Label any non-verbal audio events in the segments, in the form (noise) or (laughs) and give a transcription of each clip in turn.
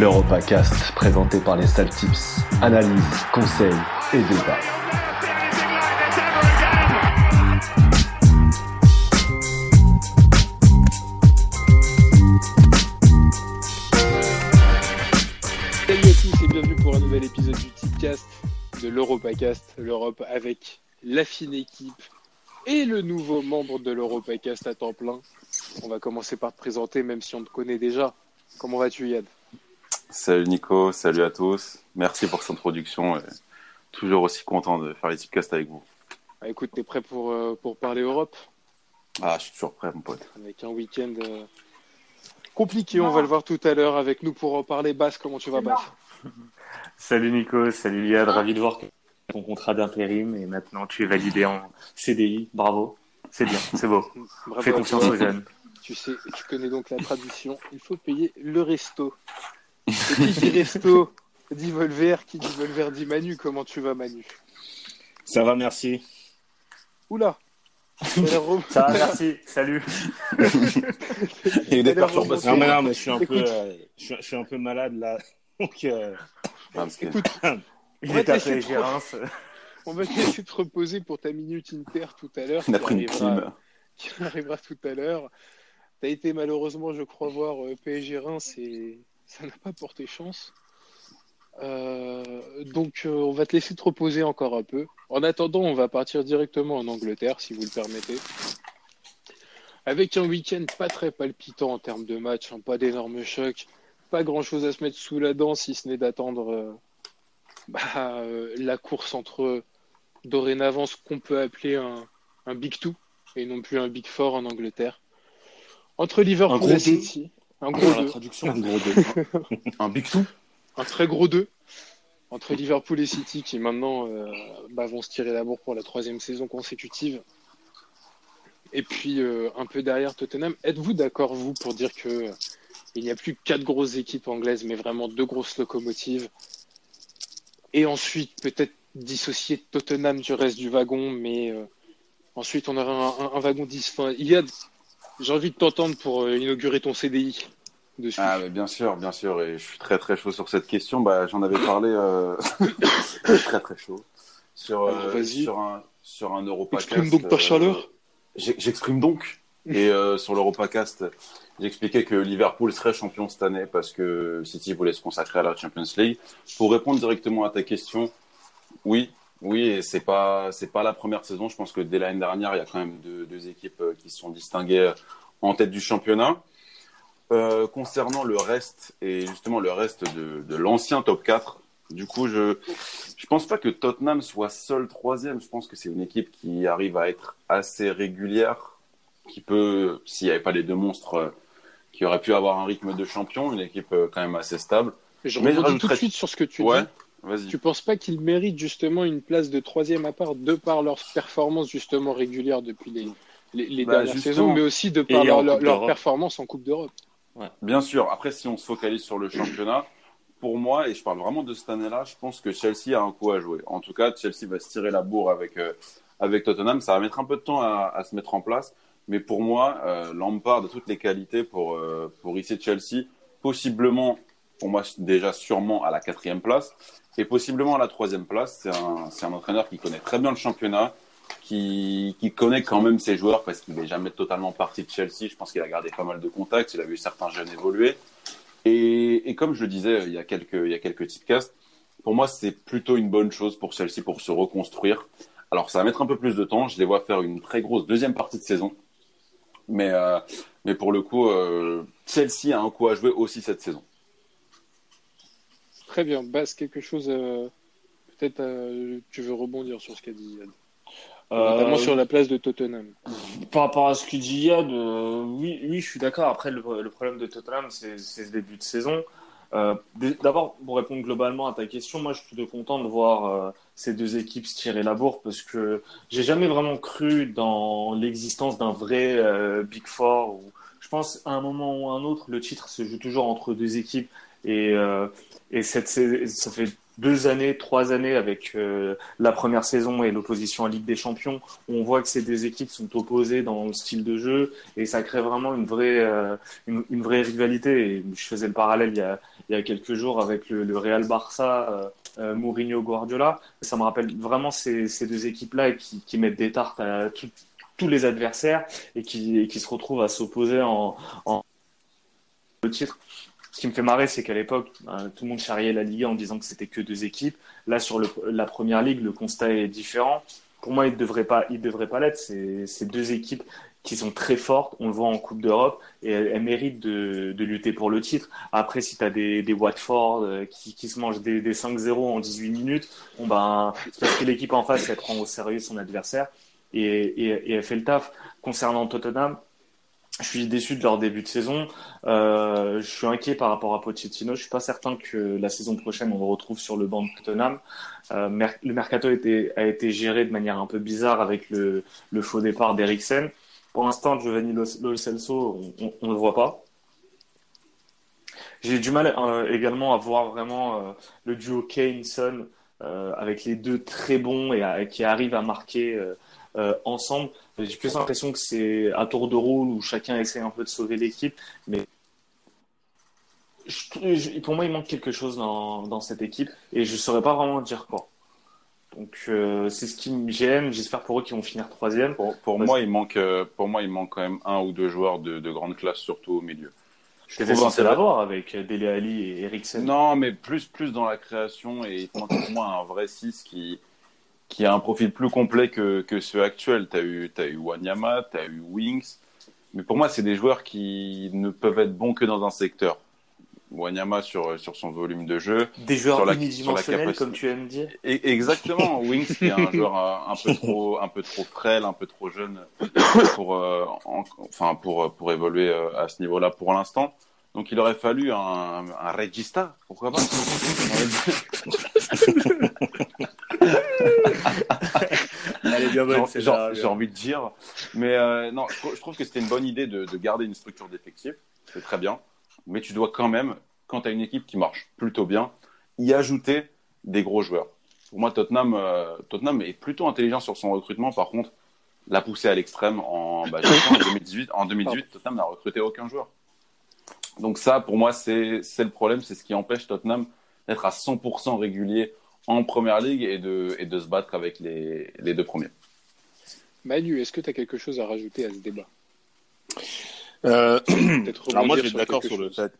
l'EuropaCast présenté par les Saltips. Analyse, conseils et débat. l'EuropaCast, l'Europe avec la fine équipe et le nouveau membre de l'EuropaCast à temps plein. On va commencer par te présenter, même si on te connaît déjà. Comment vas-tu, Yann? Salut Nico, salut à tous. Merci pour cette introduction. Et toujours aussi content de faire les tipcasts avec vous. Ah, Écoute, t'es prêt pour, euh, pour parler Europe? Ah, je suis toujours prêt, mon pote. Avec un week-end euh, compliqué, on va le voir tout à l'heure avec nous pour en parler. Basse, comment tu vas, Basse Salut Nico, salut Liad, ravi de voir que ton contrat d'intérim et maintenant tu es validé en CDI. Bravo, c'est bien, c'est beau. Bravo Fais confiance toi. aux jeunes. Tu sais, tu connais donc la tradition. Il faut payer le resto. Et qui dit resto dit Volver, qui dit Volver dit Manu. Comment tu vas, Manu? Ça va, merci. Oula (laughs) Ça va, merci, salut. Il y a eu des perturbations. Non, mais non, mais je suis un, Écoute. peu, euh, je, suis, je suis un peu malade là. (laughs) Donc, euh, Parce que- Écoute, (laughs) Il On va est te laisser tapé trop. Gérance. (laughs) on va te laisser te reposer pour ta minute Inter tout à l'heure. On a qui pris une arrivera- (laughs) qui arrivera tout à l'heure. Tu as été malheureusement, je crois, voir euh, PSG Reims et ça n'a pas porté chance. Euh, donc, euh, on va te laisser te reposer encore un peu. En attendant, on va partir directement en Angleterre, si vous le permettez. Avec un week-end pas très palpitant en termes de match, hein, pas d'énormes chocs, pas grand-chose à se mettre sous la dent, si ce n'est d'attendre euh, bah, euh, la course entre dorénavant ce qu'on peut appeler un, un Big Two et non plus un Big Four en Angleterre. Entre Liverpool gros et. City, un gros la deux, traduction, un gros deux. (laughs) Un big two un très gros deux. Entre Liverpool et City qui maintenant euh, bah, vont se tirer la bourre pour la troisième saison consécutive. Et puis euh, un peu derrière Tottenham. Êtes-vous d'accord, vous, pour dire que euh, il n'y a plus quatre grosses équipes anglaises, mais vraiment deux grosses locomotives Et ensuite, peut-être dissocier Tottenham du reste du wagon, mais euh, ensuite on aura un, un- un wagon 10. Enfin, Iliad, j'ai envie de t'entendre pour euh, inaugurer ton CDI dessus. Ah, mais bien sûr, bien sûr. Et je suis très très chaud sur cette question. Bah, j'en avais parlé euh... (coughs) très très chaud. Sur, Alors, sur un, sur un Europacast. Exprime donc ta euh, chaleur. J'exprime donc. (laughs) Et sur l'Europacast, j'expliquais que Liverpool serait champion cette année parce que City voulait se consacrer à la Champions League. Pour répondre directement à ta question, oui, oui, et c'est pas c'est pas la première saison. Je pense que dès l'année dernière, il y a quand même deux, équipes euh, qui se sont distinguées euh, en tête du championnat. Euh, concernant le reste et justement le reste de, l'ancien top 4, du coup, je je pense pas que Tottenham soit seul troisième. Je pense que c'est une équipe qui arrive à être assez régulière, qui peut, s'il n'y avait pas les deux monstres, qui aurait pu avoir un rythme de champion, une équipe euh, quand même assez stable. Je mais je rebondis tout de suite sur ce que tu ouais, dis. Tu penses pas qu'ils méritent justement une place de troisième à part de par leurs performances justement régulières depuis les, les, les Bah, dernières justement. saisons, mais aussi de par leur, leur, leur performance en Coupe d'Europe Bien sûr. Après, si on se focalise sur le championnat, pour moi, et je parle vraiment de cette année-là, je pense que Chelsea a un coup à jouer. En tout cas, Chelsea va se tirer la bourre avec, euh, avec Tottenham. Ça va mettre un peu de temps à, à se mettre en place. Mais pour moi, euh, Lampard a toutes les qualités pour, euh, pour Chelsea, possiblement, pour moi, déjà sûrement à la quatrième place, et possiblement à la troisième place. C'est un, un entraîneur qui connaît très bien le championnat, qui, qui connaît quand même ses joueurs parce qu'il n'est jamais totalement parti de Chelsea. Je pense qu'il a gardé pas mal de contacts, il a vu certains jeunes évoluer. Et, et comme je le disais il y a quelques, il y a quelques tipcasts, pour moi, c'est plutôt une bonne chose pour Chelsea pour se reconstruire. Alors, ça va mettre un peu plus de temps. Je les vois faire une très grosse deuxième partie de saison. Mais, euh, mais pour le coup, euh, Chelsea a un coup à jouer aussi cette saison. Très bien. Basse, quelque chose. euh, Peut-être euh, tu veux rebondir sur ce qu'a dit Yann. Notamment Euh, sur la place de Tottenham. Par rapport à ce que dit Yad, euh, oui, oui, je suis d'accord. Après, le, le problème de Tottenham, c'est ce début de saison. Euh, D'abord, pour répondre globalement à ta question, moi, je suis plutôt content de voir euh, ces deux équipes se tirer la bourre parce que j'ai jamais vraiment cru dans l'existence d'un vrai euh, Big Four. Je pense, à un moment ou à un autre, le titre se joue toujours entre deux équipes et, euh, et ça fait deux années, trois années avec euh, la première saison et l'opposition à Ligue des Champions, on voit que ces deux équipes sont opposées dans le style de jeu et ça crée vraiment une vraie, une, vraie rivalité. Je faisais le parallèle il y a, il y a quelques jours avec le Real Barça, euh, Mourinho Guardiola. Ça me rappelle vraiment ces, deux équipes-là qui, mettent des tartes à tous les adversaires et qui, se retrouvent à s'opposer en, le titre. Ce qui me fait marrer, c'est qu'à l'époque, euh, tout le monde charriait la Ligue en disant que c'était que deux équipes. Là, sur la première ligue, le constat est différent. Pour moi, il ne devrait pas, il devrait pas l'être. C'est deux équipes qui sont très fortes. On le voit en Coupe d'Europe et elles, méritent de, de, lutter pour le titre. Après, si tu as des, des Watford euh, qui, qui se mangent des, des 5-0 en 18 minutes, bon ben, c'est parce que l'équipe en face, elle prend au sérieux son adversaire et, et, et elle fait le taf. Concernant Tottenham, je suis déçu de leur début de saison. Euh, je suis inquiet par rapport à Pochettino. Je suis pas certain que la saison prochaine on le retrouve sur le banc de Tottenham. Euh, le mercato a été, a été, géré de manière un peu bizarre avec le, le faux départ d'Eriksen. Pour l'instant, Giovanni Lo Celso, on ne le voit pas. J'ai du mal euh, également à voir vraiment euh, le duo Kane-Son euh, avec les deux très bons et qui arrivent à marquer ensemble. J'ai plus l'impression que c'est à tour de rôle où chacun essaie un peu de sauver l'équipe, mais pour moi, il manque quelque chose dans, dans cette équipe et je ne saurais pas vraiment dire quoi. Donc euh, c'est ce qui me gêne. J'espère pour eux qu'ils vont finir troisième. Pour, pour moi, il manque, euh, pour moi, il manque quand même un ou deux joueurs de, de grande classe, surtout au milieu. Je trouve censé l'avoir avec Dele Ali et Eriksen. Non, mais plus, plus dans la création et il manque pour moi un vrai 6 qui, qui a un profil plus complet que, que ceux actuels. Tu as eu, as eu Wanyama, tu as eu Wings. Mais pour moi, c'est des joueurs qui ne peuvent être bons que dans un secteur. Wanyama sur, sur son volume de jeu. Des joueurs sur la, unidimensionnels, la comme tu aimes dire. Et, exactement. (laughs) Wings, qui est un joueur un, un, peu trop, un peu trop frêle, un peu trop jeune pour, euh, en, enfin, pour, pour évoluer à ce niveau-là pour l'instant. Donc il aurait fallu un, un regista, pourquoi pas? Elle est bien bonne, J'ai envie de dire. Mais euh, non, je, je, trouve que c'était une bonne idée de, de garder une structure d'effectifs. C'est très bien. Mais tu dois quand même, quand tu as une équipe qui marche plutôt bien, y ajouter des gros joueurs. Pour moi, Tottenham, euh, Tottenham est plutôt intelligent sur son recrutement. Par contre, l'a poussé à l'extrême en, bah, (coughs) en 2018. En 2018, Tottenham n'a recruté aucun joueur. Donc ça, pour moi, c'est le problème. C'est ce qui empêche Tottenham d'être à 100% régulier en première ligue et de, et de se battre avec les, les deux premiers. Manu, est-ce que tu as quelque chose à rajouter à ce débat? Euh, (clears throat) Alors moi, je vais être d'accord sur, le fait.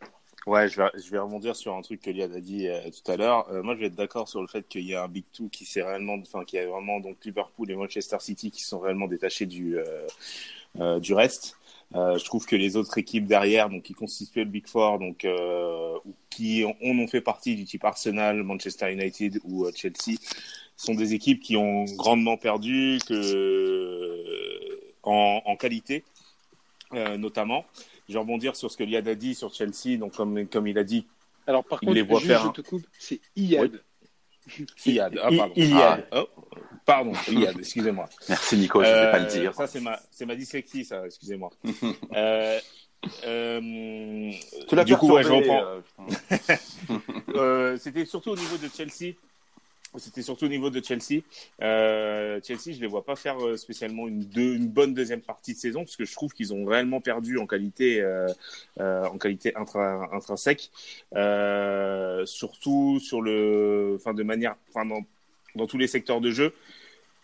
Ouais, je vais, je vais rebondir sur un truc que Liad a dit euh, tout à l'heure. Euh, moi, je vais être d'accord sur le fait qu'il y a un Big Two qui s'est réellement, enfin, qui a vraiment donc Liverpool et Manchester City qui sont réellement détachés du euh, du reste. je trouve que les autres équipes derrière, donc qui constituaient le Big Four, donc qui ont, ont fait partie du type Arsenal, Manchester United ou Chelsea, sont des équipes qui ont grandement perdu que en, en qualité euh, notamment. Je vais rebondir sur ce que Liad a dit sur Chelsea. Donc, comme, comme il a dit, alors par contre, les voit faire. Je te coupe, c'est Iad. Oui. Iad. Ah, pardon. Iliad. Ah, oh, pardon, Iad, (laughs) excusez-moi. Merci Nico, je ne euh, pas le dire. Ça, c'est ma, c'est ma dyslexie, ça, excusez-moi. (laughs) euh, euh, tu l'as du coup, ouais, je reprends. (laughs) euh, c'était surtout au niveau de Chelsea. C'était surtout au niveau de Chelsea. Euh, Chelsea, je les vois pas faire euh, spécialement une, deux, une bonne deuxième partie de saison parce que je trouve qu'ils ont réellement perdu en qualité, euh, euh, en qualité intra, intrinsèque, euh, surtout sur le, enfin de manière, enfin dans, dans, tous les secteurs de jeu.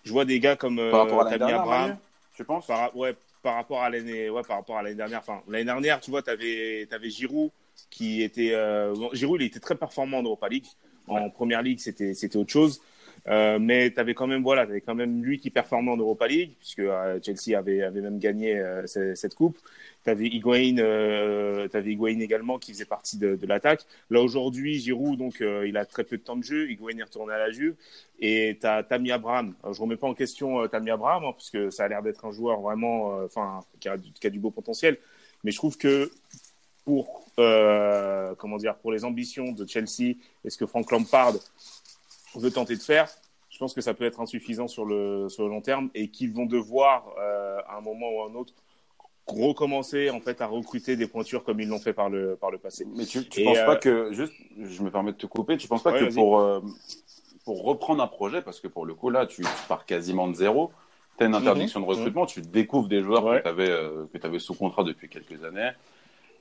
Je vois des gars comme par rapport à dernière, tu penses? Par, Ouais, par rapport à l'année, ouais, par rapport à l'année dernière. Enfin, l'année dernière, tu vois, tu avais, avais Giroud qui était, Giroud, il était très performant en Europa League. En première ligue, c'était c'était autre chose. Euh, mais tu avais quand même voilà, avais quand même lui qui performait en Europa League puisque euh, Chelsea avait avait même gagné euh, cette, coupe. Tu avais Higuain avais Higuain également qui faisait partie de, de l'attaque. Là aujourd'hui, Giroud donc il a très peu de temps de jeu, Higuain est retourné à la Juve et tu as Tammy Abraham. Alors, je remets pas en question Tammy Abraham hein, parce que ça a l'air d'être un joueur vraiment enfin qui, qui, a du beau potentiel, mais je trouve que pour euh, comment dire pour les ambitions de Chelsea et ce que Frank Lampard veut tenter de faire, je pense que ça peut être insuffisant sur le sur le long terme et qu'ils vont devoir euh, à un moment ou à un autre recommencer en fait à recruter des pointures comme ils l'ont fait par le par le passé. Mais tu, tu Et, penses pas euh, que juste, je me permets de te couper, tu penses pas Ouais, que pour euh, pour reprendre un projet, parce que pour le coup là, tu, tu pars quasiment de zéro, tu as une interdiction de recrutement, tu découvres des joueurs Mhm. Ouais. que tu avais que tu avais sous contrat depuis quelques années,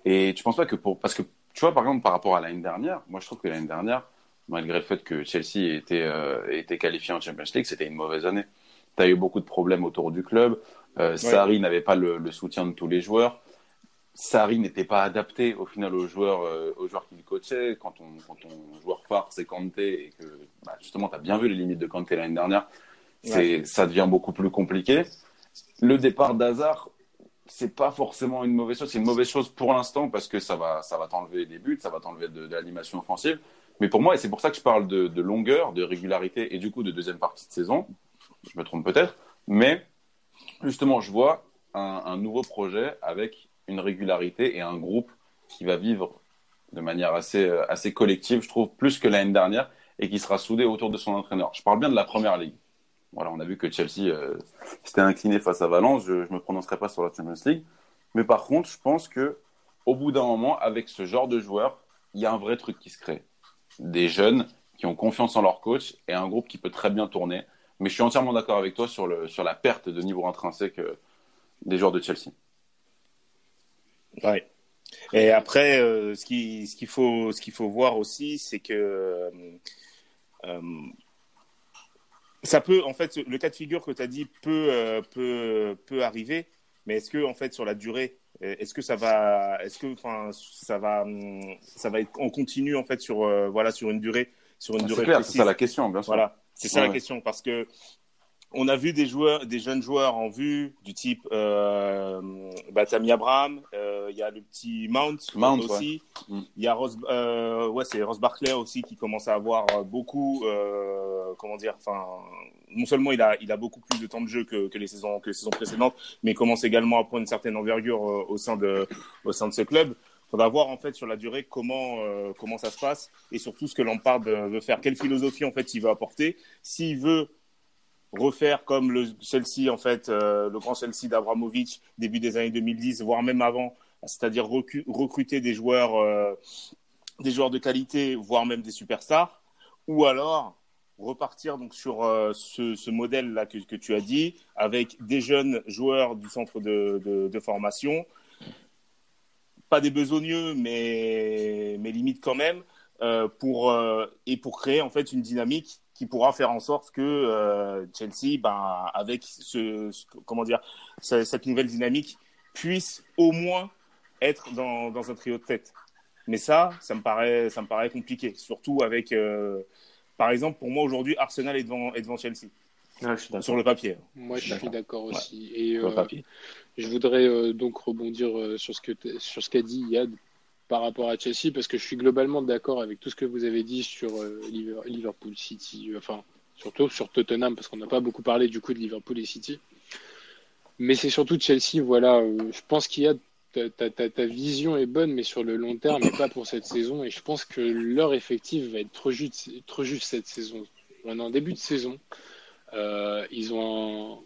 et tu penses pas que pour parce que tu vois par exemple par rapport à l'année dernière, moi je trouve que l'année dernière, malgré le fait que Chelsea était euh, était qualifié en Champions League, c'était une mauvaise année. Tu as eu beaucoup de problèmes autour du club. Euh, Sarri n'avait pas le, le soutien de tous les joueurs. Sarri n'était pas adapté au final aux joueurs, euh, aux joueurs qu'il coachait. Quand on, quand ton joueur phare c'est Kanté et que bah, justement tu as bien vu les limites de Kanté l'année dernière, c'est ça devient beaucoup plus compliqué. Le départ d'Hazard, c'est pas forcément une mauvaise chose. C'est une mauvaise chose pour l'instant parce que ça va, ça va t'enlever des buts, ça va t'enlever de, l'animation offensive. Mais pour moi, et c'est pour ça que je parle de, longueur, de régularité et du coup de deuxième partie de saison. Je me trompe peut-être, mais justement, je vois un, un nouveau projet avec une régularité et un groupe qui va vivre de manière assez, euh, assez collective, je trouve, plus que l'année dernière, et qui sera soudé autour de son entraîneur. Je parle bien de la première ligue. Voilà, on a vu que Chelsea euh, s'était incliné face à Valence. Je ne me prononcerai pas sur la Champions League. Mais par contre, je pense que au bout d'un moment, avec ce genre de joueurs, il y a un vrai truc qui se crée. Des jeunes qui ont confiance en leur coach et un groupe qui peut très bien tourner. Mais je suis entièrement d'accord avec toi sur, la perte de niveau intrinsèque euh, des joueurs de Chelsea. Ouais. Et après, euh, ce qui- ce qu'il faut, voir aussi, c'est que euh, ça peut, en fait, le cas de figure que tu as dit peut, euh, peut, peut arriver, mais est-ce que, en fait, sur la durée, euh, est-ce que ça va, est-ce que, enfin, ça va, hum, ça va être, on continue en fait sur, euh, voilà, sur une durée, sur une C'est durée clair, c'est ça la question, bien sûr. Voilà, c'est ça Ouais, la question parce que on a vu des joueurs, des jeunes joueurs en vue du type euh, Tammy Abraham, euh, il y a le petit Mount, Mount, aussi, ouais. Mm. il y a Ross, euh, ouais c'est Ross Barkley aussi qui commence à avoir beaucoup, euh, comment dire, enfin non seulement il a il a beaucoup plus de temps de jeu que, que les saisons que les saisons précédentes, mais il commence également à prendre une certaine envergure euh, au sein de au sein de ce club. Faudra voir en fait sur la durée comment euh, comment ça se passe et surtout ce que Lampard euh, veut faire, quelle philosophie en fait il veut apporter. S'il veut refaire comme le Chelsea en fait, euh, le grand Chelsea d'Abramovich début des années 2010, voire même avant, c'est-à-dire recruter des joueurs euh, des joueurs de qualité, voire même des superstars, ou alors repartir donc sur euh, ce, ce modèle là que, tu as dit avec des jeunes joueurs du centre de, de, formation. Pas des besogneux, mais, mais limite quand même, pour, et pour créer en fait une dynamique qui pourra faire en sorte que euh, Chelsea, ben, avec ce, ce- comment dire, ce- cette nouvelle dynamique, puisse au moins être dans, dans un trio de tête. Mais ça, ça me paraît, ça me paraît compliqué, surtout avec, euh, par exemple, pour moi aujourd'hui, Arsenal est devant, est devant Chelsea Ouais, je suis d'accord. sur le papier. Moi, je suis d'accord aussi. Et Sur le euh, papier. je voudrais euh, donc rebondir euh, sur ce que sur ce qu'a dit Yad par rapport à Chelsea, parce que je suis globalement d'accord avec tout ce que vous avez dit sur euh, Liver- Liverpool City, enfin surtout sur Tottenham, parce qu'on n'a pas beaucoup parlé du coup de Liverpool et City. Mais c'est surtout Chelsea, voilà. euh, je pense qu'il y a ta, ta- vision est bonne, mais sur le long terme, et pas pour cette saison. Et je pense que leur effectif va être trop juste, trop juste cette saison. On est en début de saison. Euh, ils ont un-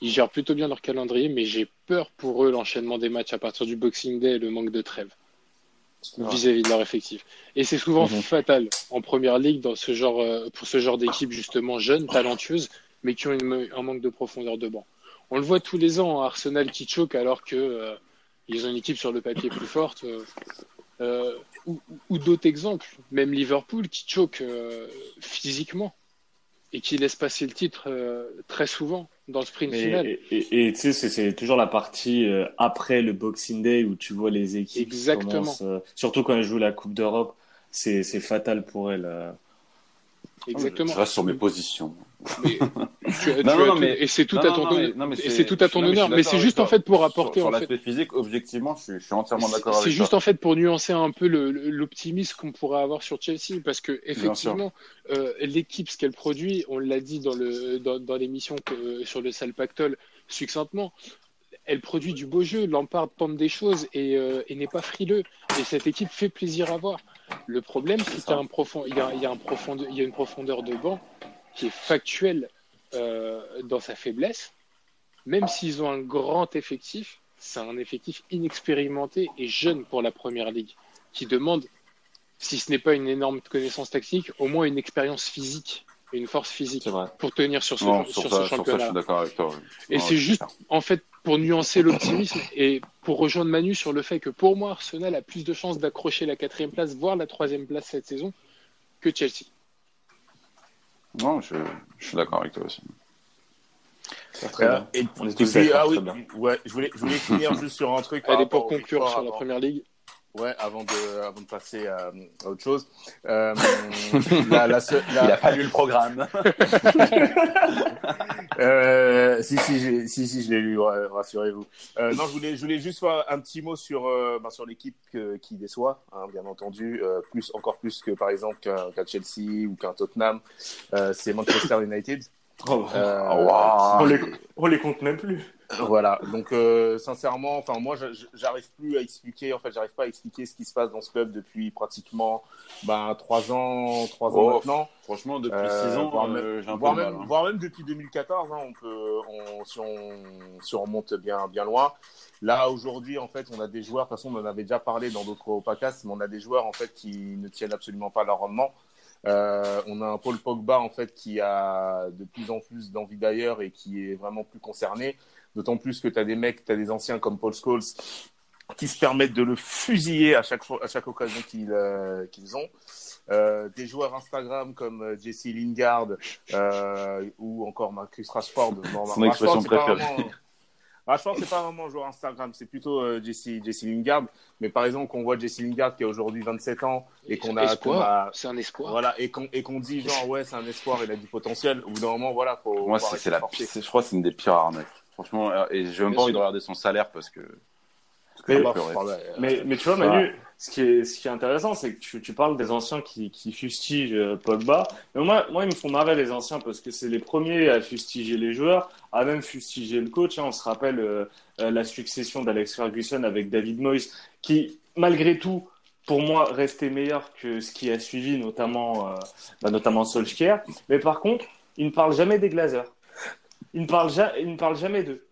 ils gèrent plutôt bien leur calendrier, mais j'ai peur pour eux l'enchaînement des matchs à partir du Boxing Day et le manque de trêve vis-à-vis de leur effectif. Et c'est souvent Mhm. fatal en première ligue dans ce genre, euh, pour ce genre d'équipe justement jeunes, talentueuses, mais qui ont une- un manque de profondeur de banc. On le voit tous les ans, hein, Arsenal qui choque alors que euh, ils ont une équipe sur le papier plus forte. euh, euh, ou ou d'autres exemples, même Liverpool qui choque physiquement et qui laisse passer le titre euh, très souvent dans le sprint final. Et tu sais, c'est- toujours la partie euh, après le Boxing Day où tu vois les équipes qui Exactement. commencent, euh, surtout quand elles jouent la Coupe d'Europe, c'est c'est fatal pour elles. Exactement. Je reste sur mes positions. Mais (laughs) tu as- tu Non, non, mais- et c'est tout Non, à ton non, honneur. mais- non, mais Et c'est tout à ton honneur. Mais c'est juste en fait pour apporter sur fait. l'aspect physique, objectivement, je suis, je suis entièrement C'est d'accord avec c'est juste en fait pour nuancer un peu l'optimisme qu'on pourrait avoir sur Chelsea, parce que effectivement, euh, l'équipe, ce qu'elle produit, on l'a dit dans le dans, dans l'émission que- euh, sur le sale pactole succinctement, elle produit du beau jeu. Lampard tente des choses et, euh, et n'est pas frileux. Et cette équipe fait plaisir à voir. Le problème, c'est qu'il y a un profond, il y a, il y a un profondeur, il y a une profondeur de banc qui est factuelle euh, dans sa faiblesse. Même s'ils ont un grand effectif, c'est un effectif inexpérimenté et jeune pour la première ligue, qui demande, si ce n'est pas une énorme connaissance tactique, au moins une expérience physique une force physique pour tenir sur ce, Non, sur sur ce ça, sur ça, je championnat. suis d'accord avec toi. oui. Et c'est juste, en fait, pour nuancer l'optimisme et pour rejoindre Manu sur le fait que pour moi, Arsenal a plus de chances d'accrocher la quatrième place, voire la troisième place cette saison, que Chelsea. Non, je, je suis d'accord avec toi aussi. Très bien. Et, On est tous ah oui, ouais, je voulais, je voulais finir (laughs) juste sur un truc. Allez, pour conclure sur la première ligue, Ouais, avant de, avant de passer à, à autre chose. Euh, la, la, seule- (laughs) la- Il a pas lu le programme. (laughs) Euh, si, si, si, si, je l'ai lu, rassurez-vous. Euh, non, je voulais, je voulais juste faire un petit mot sur, euh, ben, sur l'équipe qui déçoit, hein, bien entendu, euh, plus, encore plus que par exemple qu'un Chelsea ou qu'un Tottenham. Euh, c'est Manchester United. Oh, Euh, Oh, wow. on, les, on les compte même plus. Voilà. Donc, euh, sincèrement, enfin, moi, j'arrive plus à expliquer. En fait, j'arrive pas à expliquer ce qui se passe dans ce club depuis pratiquement, ben, trois ans, trois ans Oh, maintenant. Franchement, depuis Euh, 6 ans, voire euh, même- un voire même, mal. hein. voire même depuis 2014, hein, on peut, on, si, on, si on remonte bien, bien loin. Là, aujourd'hui, en fait, on a des joueurs, de toute façon, on en avait déjà parlé dans d'autres podcasts, mais on a des joueurs, en fait, qui ne tiennent absolument pas leur rendement. Euh, on a un Paul Pogba, en fait, qui a de plus en plus d'envie d'ailleurs et qui est vraiment plus concerné. D'autant plus que tu as des mecs, tu as des anciens comme Paul Scholes qui se permettent de le fusiller à chaque, fois, à chaque occasion qu'ils euh, qu'ils ont. Euh, des joueurs Instagram comme euh, Jesse Lingard euh, ou encore Marcus Rashford. Bon, Son expression Rashford, c'est préférée. Rashford, c'est pas vraiment un joueur Instagram, c'est plutôt euh, Jesse, Jesse Lingard. Mais par exemple, qu'on voit Jesse Lingard qui a aujourd'hui 27 ans et qu'on a, c'est un espoir. voilà, et qu'on et qu'on dit genre ouais c'est un espoir, il a du potentiel. Au bout d'un moment, voilà, faut. Pour moi, c'est c'est la c'est- Je crois que c'est une des pires arnaques. Franchement, euh, et j'ai même pas envie de regarder son salaire parce que. parce que Mais je Bah, Mais, mais tu vois, Manu, ce qui est, ce qui est intéressant, c'est que tu, tu parles des anciens qui, qui fustigent euh, Pogba. Mais moi, moi, ils me font marrer les anciens parce que c'est les premiers à fustiger les joueurs, à même fustiger le coach. hein. On se rappelle euh, euh, la succession d'Alex Ferguson avec David Moyes, qui, malgré tout, pour moi, restait meilleur que ce qui a suivi, notamment, euh, bah, notamment Solskjaer. Mais par contre, il ne parle jamais des Glazers. Il ne parle, ja- il ne parle jamais d'eux.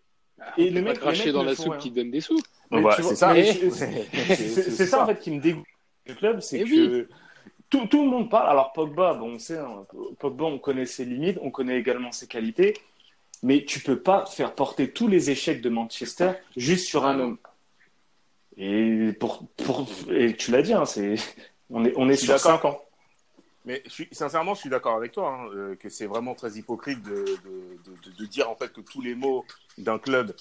Et Et le mec cracher dans ne la font soupe rien. qui donne des sous. (laughs) C'est ça. C'est- ça en fait qui me dégoûte du club, c'est Eh que tout, tout le monde parle. Alors Pogba, bon, on sait, hein, Pogba, on connaît ses limites, on connaît également ses qualités, mais tu peux pas faire porter tous les échecs de Manchester juste sur un homme. Et pour, pour et tu l'as dit, hein, c'est on est on est sur d'accord. 5 ans. Mais je suis, sincèrement, je suis d'accord avec toi, hein, euh, que c'est vraiment très hypocrite de, de, de, de- de dire en fait que tous les mots d'un club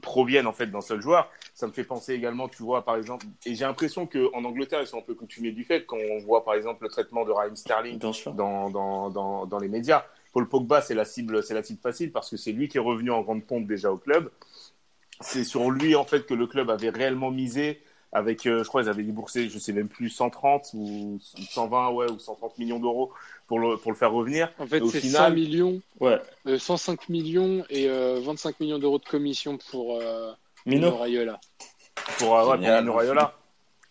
proviennent en fait d'un seul joueur. Ça me fait penser également, tu vois, par exemple, et j'ai l'impression qu'en Angleterre, ils sont un peu coutumiers du fait quand on voit par exemple le traitement de Raheem Sterling dans, dans les médias. Paul Pogba, c'est la cible, c'est la cible facile parce que c'est lui qui est revenu en grande pompe déjà au club. C'est sur lui en fait que le club avait réellement misé avec, euh, je crois, ils avaient déboursé, je sais même plus, 130 ou 120, ouais, ou 130 millions d'euros pour le, pour le faire revenir. En fait, Au c'est final- 100 millions, Ouais. euh, 105 millions et euh, 25 millions d'euros de commission pour euh, Mino. Mino Raiola. pour, euh, ouais, pour. Mino Raiola.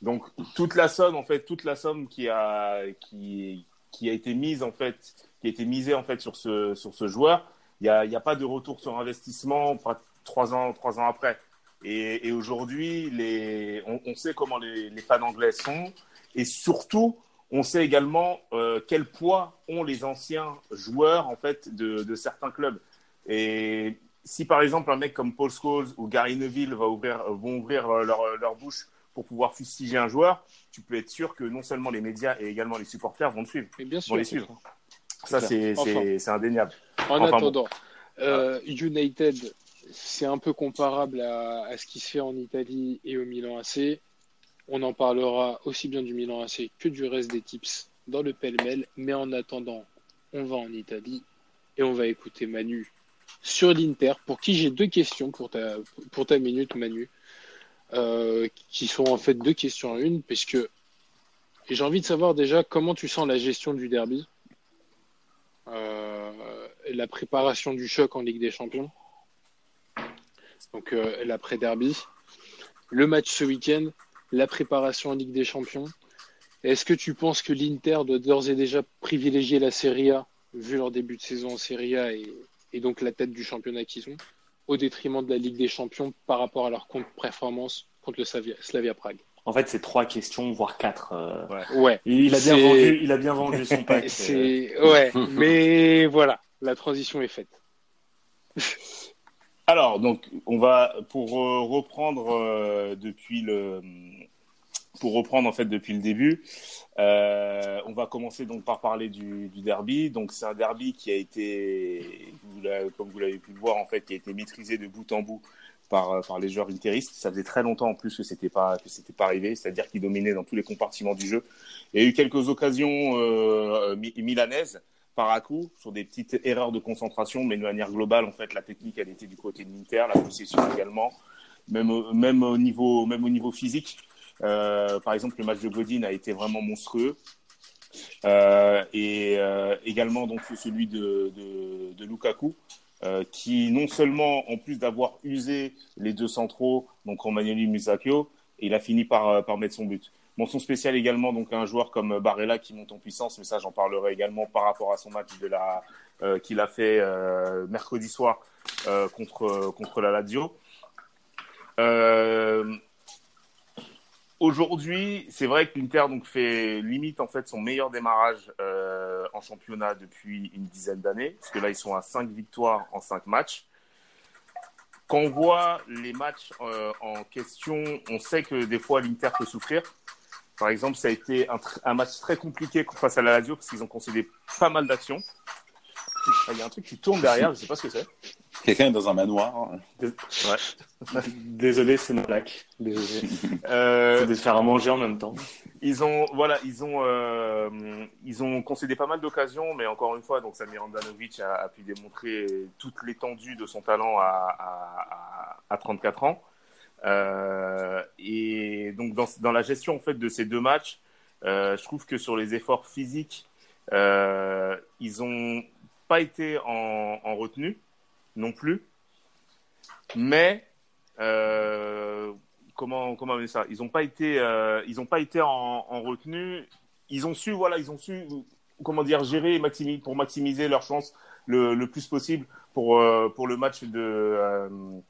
Donc toute la somme en fait, toute la somme qui a qui qui a été mise en fait, qui a été misée en fait sur ce sur ce joueur, il y a il y a pas de retour sur investissement pas- trois ans trois ans après. Et, et aujourd'hui, les on, on sait comment les, les fans anglais sont et surtout on sait également euh, quel poids ont les anciens joueurs en fait de, de certains clubs. Et si par exemple un mec comme Paul Scholes ou Gary Neville va ouvrir, vont ouvrir leur, leur bouche pour pouvoir fustiger un joueur, tu peux être sûr que non seulement les médias et également les supporters vont le suivre. Mais bien Vont sûr. les suivre. Ça, c'est Enfin. indéniable. En Enfin, attendant, euh, United, c'est un peu comparable à, ce qui se fait en Italie et au Milan AC. On en parlera aussi bien du Milan AC que du reste des tips dans le pêle-mêle. Mais en attendant, on va en Italie et on va écouter Manu sur l'Inter, pour qui j'ai deux questions pour ta, pour ta minute, Manu, euh, qui sont en fait deux questions en une, puisque j'ai envie de savoir déjà comment tu sens la gestion du derby. Euh, la préparation du choc en Ligue des Champions. Donc euh, l'après-derby. Le match ce week-end, la préparation en Ligue des Champions. Est-ce que tu penses que l'Inter doit d'ores et déjà privilégier la Serie A, vu leur début de saison en Serie A et, et donc la tête du championnat qu'ils ont, au détriment de la Ligue des Champions par rapport à leur performance contre le Slavia, Prague? En fait, c'est trois questions, voire quatre. Euh. Ouais. Il a bien vendu, il a bien vendu son (laughs) pack. c'est ouais, (laughs) mais voilà, la transition est faite. (laughs) Alors, donc, on va pour euh, reprendre euh, depuis le pour reprendre en fait depuis le début, euh, on va commencer donc par parler du, derby. Donc c'est un derby qui a été, comme vous l'avez pu le voir en fait, qui a été maîtrisé de bout en bout par, les joueurs interistes. Ça faisait très longtemps en plus que c'était pas que c'était pas arrivé, c'est-à-dire qu'ils dominaient dans tous les compartiments du jeu. Il y a eu quelques occasions milanaises par à coup sur des petites erreurs de concentration, mais de manière globale en fait la technique elle était du côté de l'Inter, la possession également, même même au niveau même au niveau physique. Euh, par exemple, le match de Godin a été vraiment monstrueux. Euh, et euh, également donc celui de, de, Lukaku, qui non seulement, en plus d'avoir usé les deux centraux, donc Romagnoli et il a fini par, par mettre son but. Mention spéciale également donc un joueur comme Barella qui monte en puissance, mais ça j'en parlerai également par rapport à son match de la qu'il a fait mercredi soir contre contre la Lazio. Euh, Aujourd'hui, c'est vrai que l'Inter donc fait limite en fait son meilleur démarrage euh, en championnat depuis une dizaine d'années, parce que là ils sont à 5 victoires en 5 matchs. Quand on voit les matchs euh, en question, on sait que des fois l'Inter peut souffrir. Par exemple, ça a été un, un, match très compliqué face à la Lazio parce qu'ils ont concédé pas mal d'actions. Il y a un truc qui tourne derrière, je sais pas ce que c'est. Quelqu'un est dans un manoir. Ouais. (laughs) Désolé, c'est ma plaque. Désolé. (laughs) Euh, de faire à manger en même temps. Ils ont, voilà, ils ont, euh, ils ont concédé pas mal d'occasions, mais encore une fois, donc Samir Andanovic a, a, pu démontrer toute l'étendue de son talent à, à, à 34 ans. Euh, et donc dans, la gestion en fait de ces deux matchs, euh, je trouve que sur les efforts physiques, euh, ils ont pas été en, en retenue non plus. Mais comment comment dire ça? Ils n'ont pas été ils ont pas été en, en, retenue. Ils ont su voilà ils ont su comment dire gérer pour maximiser leurs chances le, le plus possible pour pour le match de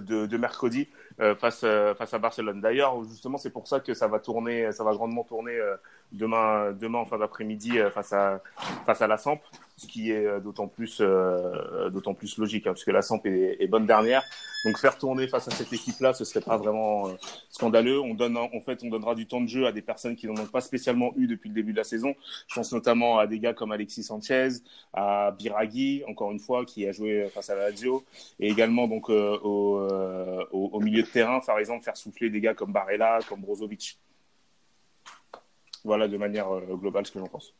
de, mercredi euh, face face à Barcelone. D'ailleurs justement c'est pour ça que ça va tourner ça va grandement tourner demain demain en fin d'après-midi face à face à la Samp ce qui est euh, d'autant plus, euh, d'autant plus logique, hein, parce que la Samp est, bonne dernière. Donc faire tourner face à cette équipe-là, ce serait pas vraiment euh, scandaleux. On donne, en fait, on donnera du temps de jeu à des personnes qui n'en ont pas spécialement eu depuis le début de la saison. Je pense notamment à des gars comme Alexis Sanchez, à Biraghi, encore une fois, qui a joué face à la Lazio, et également donc euh, au, euh, au, au, milieu de terrain, par exemple, faire souffler des gars comme Barella, comme Brozovic. Voilà de manière globale ce que j'en pense.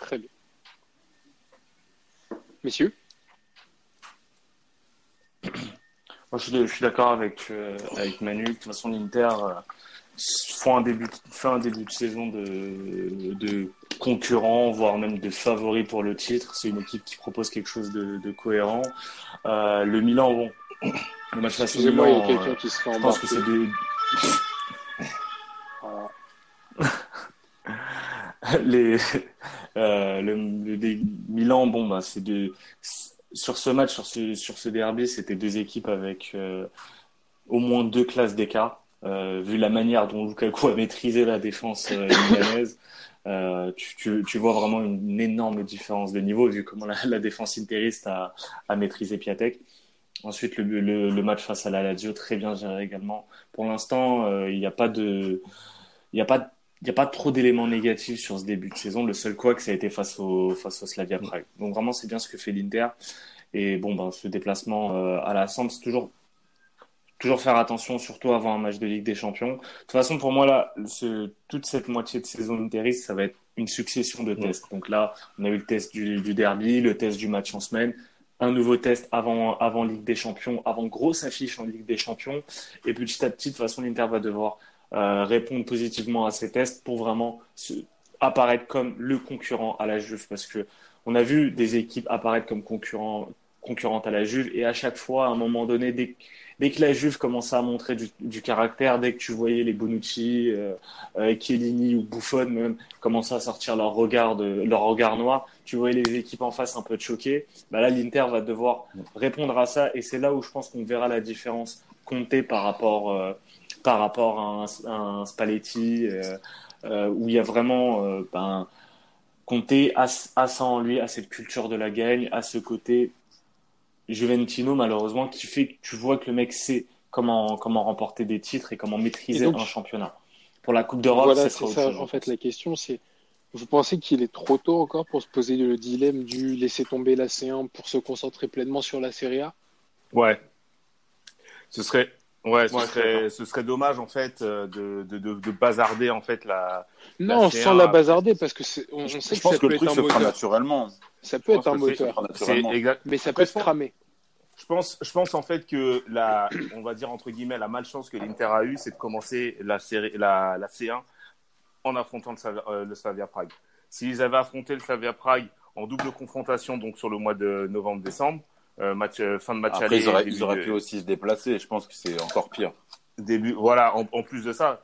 Très bien. Messieurs? Moi, je, je suis d'accord avec, euh, avec Manu. De toute façon, l'Inter euh, fait, un début, fait un début de saison de, de concurrent, voire même de favori pour le titre. C'est une équipe qui propose quelque chose de, de cohérent. Euh, le Milan, bon, il y a quelqu'un qui se fait je pense que c'est des... (laughs) les, euh, le, Milan, bon, bah, c'est de sur ce match, sur ce, sur ce derby, c'était deux équipes avec euh, au moins deux classes d'écart. Euh, vu la manière dont Lukaku a maîtrisé la défense euh, milanaise, euh, tu, tu, tu, vois vraiment une, une, énorme différence de niveau vu comment la, la défense interiste a, a maîtrisé Piatek. Ensuite, le, le, le, match face à la Lazio, très bien géré également. Pour l'instant, euh, il n'y a pas de, il n'y a pas il n'y a pas trop d'éléments négatifs sur ce début de saison. Le seul quoi que ça a été face au, face au Slavia Prague. Donc vraiment, c'est bien ce que fait l'Inter. Et bon, ben, ce déplacement euh, à la Samp, c'est toujours, toujours faire attention, surtout avant un match de Ligue des Champions. De toute façon, pour moi, là, ce, toute cette moitié de saison interiste, ça va être une succession de tests. Donc là, on a eu le test du, du derby, le test du match en semaine, un nouveau test avant, avant Ligue des Champions, avant grosse affiche en Ligue des Champions. Et petit à petit, de toute façon, l'Inter va devoir euh, répondre positivement à ces tests pour vraiment apparaître comme le concurrent à la Juve parce que on a vu des équipes apparaître comme concurrents concurrente à la Juve. Et à chaque fois, à un moment donné, dès, dès que la Juve commençait à montrer du, caractère, dès que tu voyais les Bonucci, euh, euh, ou Buffon même commencer à sortir leur regard, noir, tu voyais les équipes en face un peu choquées. Bah là, l'Inter va devoir répondre à ça. Et c'est là où je pense qu'on verra la différence comptée par rapport, euh, par rapport à un, Spalletti, euh, où il y a vraiment ben, compter à, à, ça en lui, à cette culture de la gagne, à ce côté Juventino malheureusement qui fait que tu vois que le mec sait comment comment remporter des titres et comment maîtriser un championnat. Pour la Coupe d'Europe, voilà, c'est ça. en fait, la question c'est vous pensez qu'il est trop tôt encore pour se poser le dilemme du laisser tomber la C1 pour se concentrer pleinement sur la Serie A? Ouais. Ce serait Ouais, ce, serait, ce serait dommage en fait euh, de, de, de, bazarder en fait la. Non, sans la bazarder parce que on, sait que ça peut le être un moteur. naturellement. Ça peut être un moteur, mais ça peut se cramer. Je pense, je pense en fait que la, on va dire entre guillemets, la malchance que l'Inter a eue, c'est de commencer la, série, la, la C1 en affrontant le, euh, le Slavia Prague. S'ils avaient affronté le Slavia Prague en double confrontation, donc sur le mois de novembre-décembre, euh, match, euh, fin de match Après, Ils auraient, pu aussi se déplacer. Je pense que c'est encore pire. Début, voilà, en, plus de ça.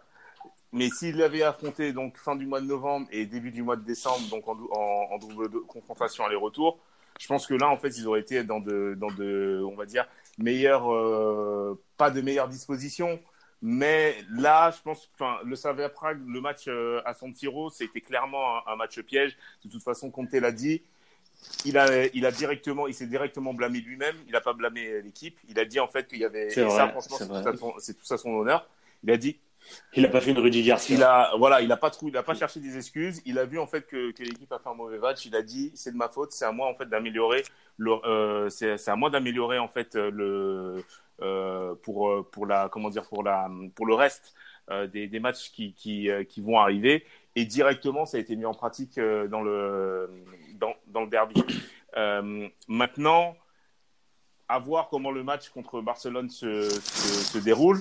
Mais s'ils l'avaient affronté donc fin du mois de novembre et début du mois de décembre, donc en, en, double confrontation aller-retour, je pense que là, en fait, ils auraient été dans de, dans de on va dire, meilleures, euh, pas de meilleures dispositions. Mais là, je pense, enfin, le Slavia Prague, le match à San Siro, c'était clairement un, un, match piège. De toute façon, Conte l'a dit, il a, il a directement, il s'est directement blâmé lui-même. Il n'a pas blâmé l'équipe. Il a dit en fait qu'il y avait. C'est c'est tout, à son honneur. Il a dit. Il n'a pas fait une Rudy Garcia. Il a, voilà, il n'a pas trouvé, il a pas cherché des excuses. Il a vu en fait que, que l'équipe a fait un mauvais match. Il a dit, c'est de ma faute. C'est à moi en fait d'améliorer. Euh, c'est à moi d'améliorer en fait le euh, pour pour la comment dire pour la pour le reste euh, des, des, matchs qui qui, euh, qui vont arriver et directement ça a été mis en pratique euh, dans le dans, dans le derby. Euh, maintenant, à voir comment le match contre Barcelone se, se, déroule.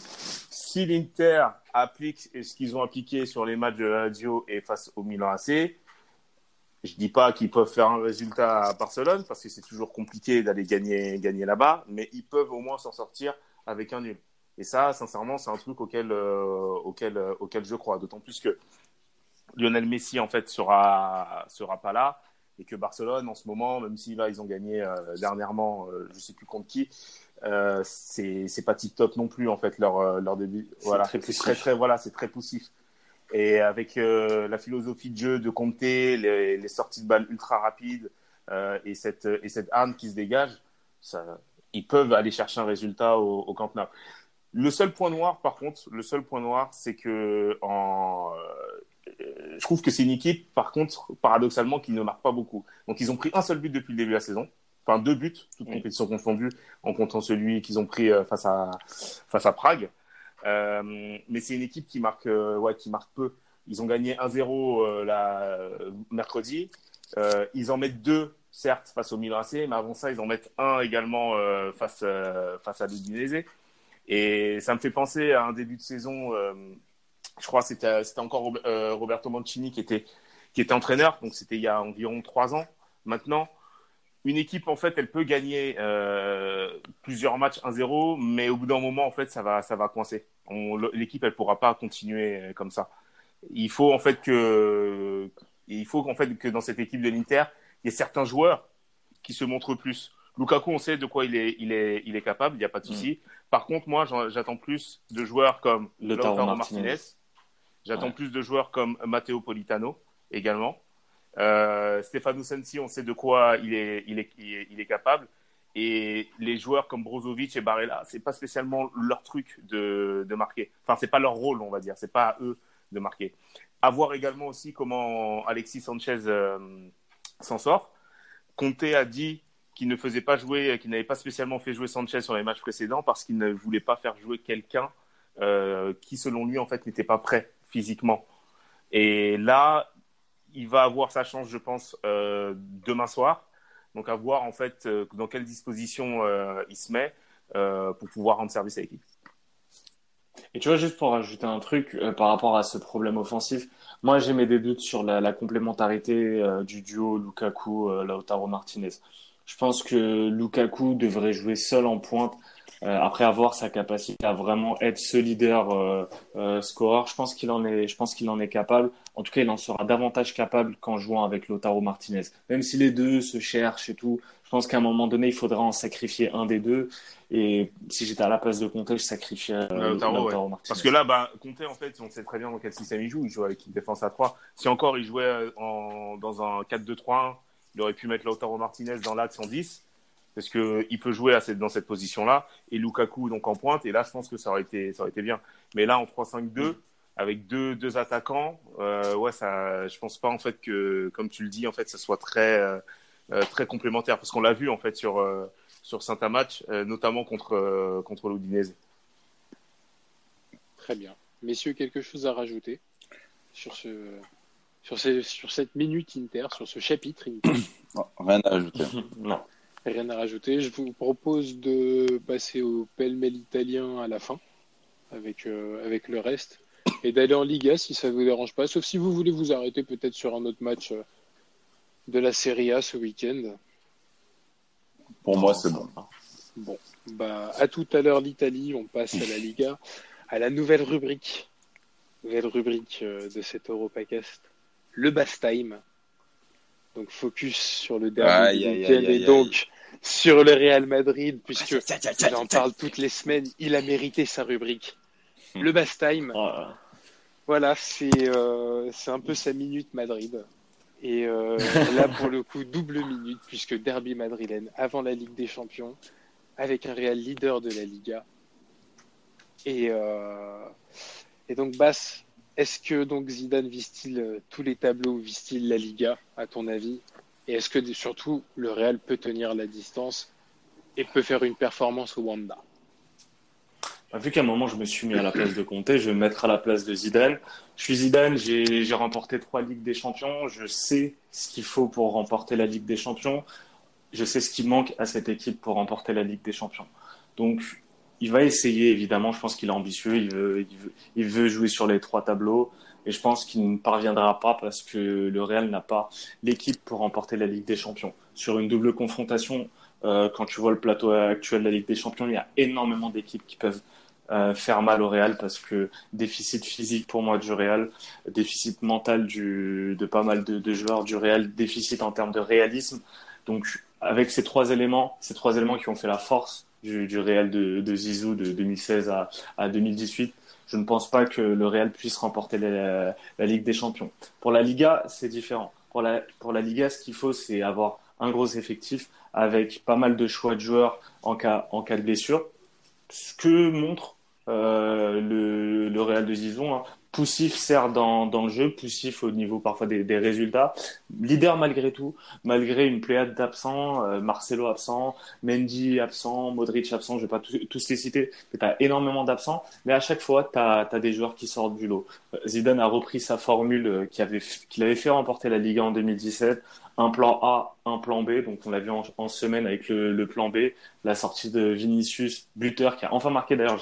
Si l'Inter applique ce qu'ils ont appliqué sur les matchs de Lazio et face au Milan AC, je dis pas qu'ils peuvent faire un résultat à Barcelone parce que c'est toujours compliqué d'aller gagner gagner là-bas, mais ils peuvent au moins s'en sortir avec un nul. Et ça, sincèrement, c'est un truc auquel euh, auquel auquel je crois. D'autant plus que Lionel Messi en fait sera sera pas là et que Barcelone en ce moment, même si là ils ont gagné euh, dernièrement, euh, je sais plus contre qui, euh, c'est pas tip top non plus en fait leur euh, leur début. Voilà, c'est très, très voilà, c'est très poussif. Et avec la philosophie de jeu de Conte, les, les sorties de balles ultra rapides et cette et cette arme qui se dégage, ça, ils peuvent aller chercher un résultat au, au Camp Nou. Le seul point noir, par contre, le seul point noir, c'est que en je trouve que c'est une équipe, par contre, paradoxalement, qui ne marque pas beaucoup. Donc, ils ont pris un seul but depuis le début de la saison. Enfin, deux buts, toutes compétitions confondues, en comptant celui qu'ils ont pris euh, face à, face à Prague. Euh, mais c'est une équipe qui marque, euh, ouais, qui marque peu. Ils ont gagné 1-0 la, mercredi. ils en mettent deux, certes, face au Milan AC, mais avant ça, ils en mettent un également face, face à l'Udinese. Et ça me fait penser à un début de saison je crois que c'était, c'était encore euh, Roberto Mancini qui était, qui était entraîneur, donc c'était il y a environ trois ans. Maintenant, une équipe, en fait, elle peut gagner euh, plusieurs matchs 1-0, mais au bout d'un moment, en fait, ça va, ça va coincer. On, l'équipe, elle pourra pas continuer euh, comme ça. Il faut en fait que, il faut qu'en fait que dans cette équipe de l'Inter, il y ait certains joueurs qui se montrent plus. Lukaku, on sait de quoi il est, il est, il est capable, il n'y a pas de souci. Mm. Par contre, moi, j'attends plus de joueurs comme Lautaro Martinez J'attends plus de joueurs comme Matteo Politano également. Euh, Stefano Sensi, on sait de quoi il est, il est, il est, capable. Et les joueurs comme Brozovic et Barella, c'est pas spécialement leur truc de, de marquer. Enfin, c'est pas leur rôle, on va dire. C'est pas à eux de marquer. À voir également aussi comment Alexis Sanchez euh, s'en sort. Conte a dit qu'il ne faisait pas jouer, qu'il n'avait pas spécialement fait jouer Sanchez sur les matchs précédents parce qu'il ne voulait pas faire jouer quelqu'un euh, qui, selon lui, en fait, n'était pas prêt physiquement. Et là, il va avoir sa chance, je pense, euh, demain soir. Donc à voir en fait euh, dans quelle disposition euh, il se met pour pouvoir rendre service à l'équipe. Et tu vois, juste pour ajouter un truc par rapport à ce problème offensif, moi j'ai mes doutes sur la, complémentarité du duo Lukaku-Lautaro Martinez. Je pense que Lukaku devrait jouer seul en pointe après avoir sa capacité à vraiment être ce leader euh, euh, scoreur. Je pense qu'il en est, je pense qu'il en est capable. En tout cas, il en sera davantage capable qu'en jouant avec Lotaro Martinez. Même si les deux se cherchent et tout, je pense qu'à un moment donné, il faudra en sacrifier un des deux. Et si j'étais à la place de Conte, je sacrifierais euh, Lautaro, Martinez. Parce que là, bah, Conte, en fait, on sait très bien dans quel système il joue. Il joue avec une défense à 3. Si encore il jouait en, dans un 4-2-3-1, il aurait pu mettre Lautaro Martinez dans l'axe en 10 parce que il peut jouer à cette, dans cette position-là et Lukaku donc en pointe et là je pense que ça aurait été ça aurait été bien. Mais là en 3-5-2 avec deux, deux attaquants euh, ouais ça je pense pas en fait que comme tu le dis en fait ça soit très euh, euh très complémentaire. Parce qu'on l'a vu en fait sur euh, sur certains matchs euh, notamment contre euh, contre l'Udinese. Très bien. Messieurs quelque chose à rajouter sur ce sur, ces, sur cette minute Inter sur ce chapitre Inter? (coughs) Non, rien à ajouter. (laughs) Non Rien à rajouter. Je vous propose de passer au pêle-mêle italien à la fin, avec, euh, avec le reste, et d'aller en Liga si ça ne vous dérange pas, sauf si vous voulez vous arrêter peut-être sur un autre match euh, de la Serie A ce week-end. Pour moi, c'est bon. Bon, bah, à tout à l'heure l'Italie, on passe à la Liga, à la nouvelle rubrique, nouvelle rubrique euh, de cet Europacast, le Bass Time. Donc focus sur le dernier Aïe, aïe, week-end aïe, aïe, et donc sur le Real Madrid, puisque il en parle toutes les semaines, il a mérité sa rubrique. Le Bass Time, Voilà. c'est euh, c'est un peu sa minute Madrid. Et euh, (laughs) là, pour le coup, double minute, puisque derby madrilène avant la Ligue des Champions, avec un Real leader de la Liga. Et, euh, et donc, Bass, est-ce que donc Zidane vise-t-il tous les tableaux, vise-t-il la Liga, à ton avis? Et est-ce que surtout le Real peut tenir la distance et peut faire une performance au Wanda? Bah, Vu qu'à un moment je me suis mis à la place de Conte, je vais me mettre à la place de Zidane. Je suis Zidane, j'ai remporté trois Ligues des Champions, je sais ce qu'il faut pour remporter la Ligue des Champions, je sais ce qui manque à cette équipe pour remporter la Ligue des Champions. Donc il va essayer, évidemment, je pense qu'il est ambitieux, il veut jouer sur les trois tableaux, et je pense qu'il ne parviendra pas parce que le Real n'a pas l'équipe pour remporter la Ligue des Champions. Sur une double confrontation, euh, quand tu vois le plateau actuel de la Ligue des Champions, il y a énormément d'équipes qui peuvent euh, faire mal au Real parce que déficit physique pour moi du Real, déficit mental de pas mal de, joueurs du Real, déficit en termes de réalisme. Donc avec ces trois éléments, ces trois éléments qui ont fait la force du, Real de, Zizou de 2016 à, à 2018, je ne pense pas que le Real puisse remporter la, Ligue des Champions. Pour la Liga, c'est différent. Pour la, pour la Liga, ce qu'il faut, c'est avoir un gros effectif avec pas mal de choix de joueurs en cas, en cas de blessure. Ce que montre euh, le, le Real de Zizou. Hein. Poussif, certes, dans, dans le jeu, poussif au niveau parfois des, des résultats. Leader malgré tout, malgré une pléiade d'absents, euh, Marcelo absent, Mendy absent, Modric absent, je vais pas tous, tous les citer, mais tu as énormément d'absents. Mais à chaque fois, tu as, des joueurs qui sortent du lot. Euh, Zidane a repris sa formule euh, qu'il avait, qu'il avait fait remporter la Liga en 2017 un plan A, un plan B. Donc on l'a vu en, en, semaine avec le, le, plan B, la sortie de Vinicius, buteur qui a enfin marqué. D'ailleurs,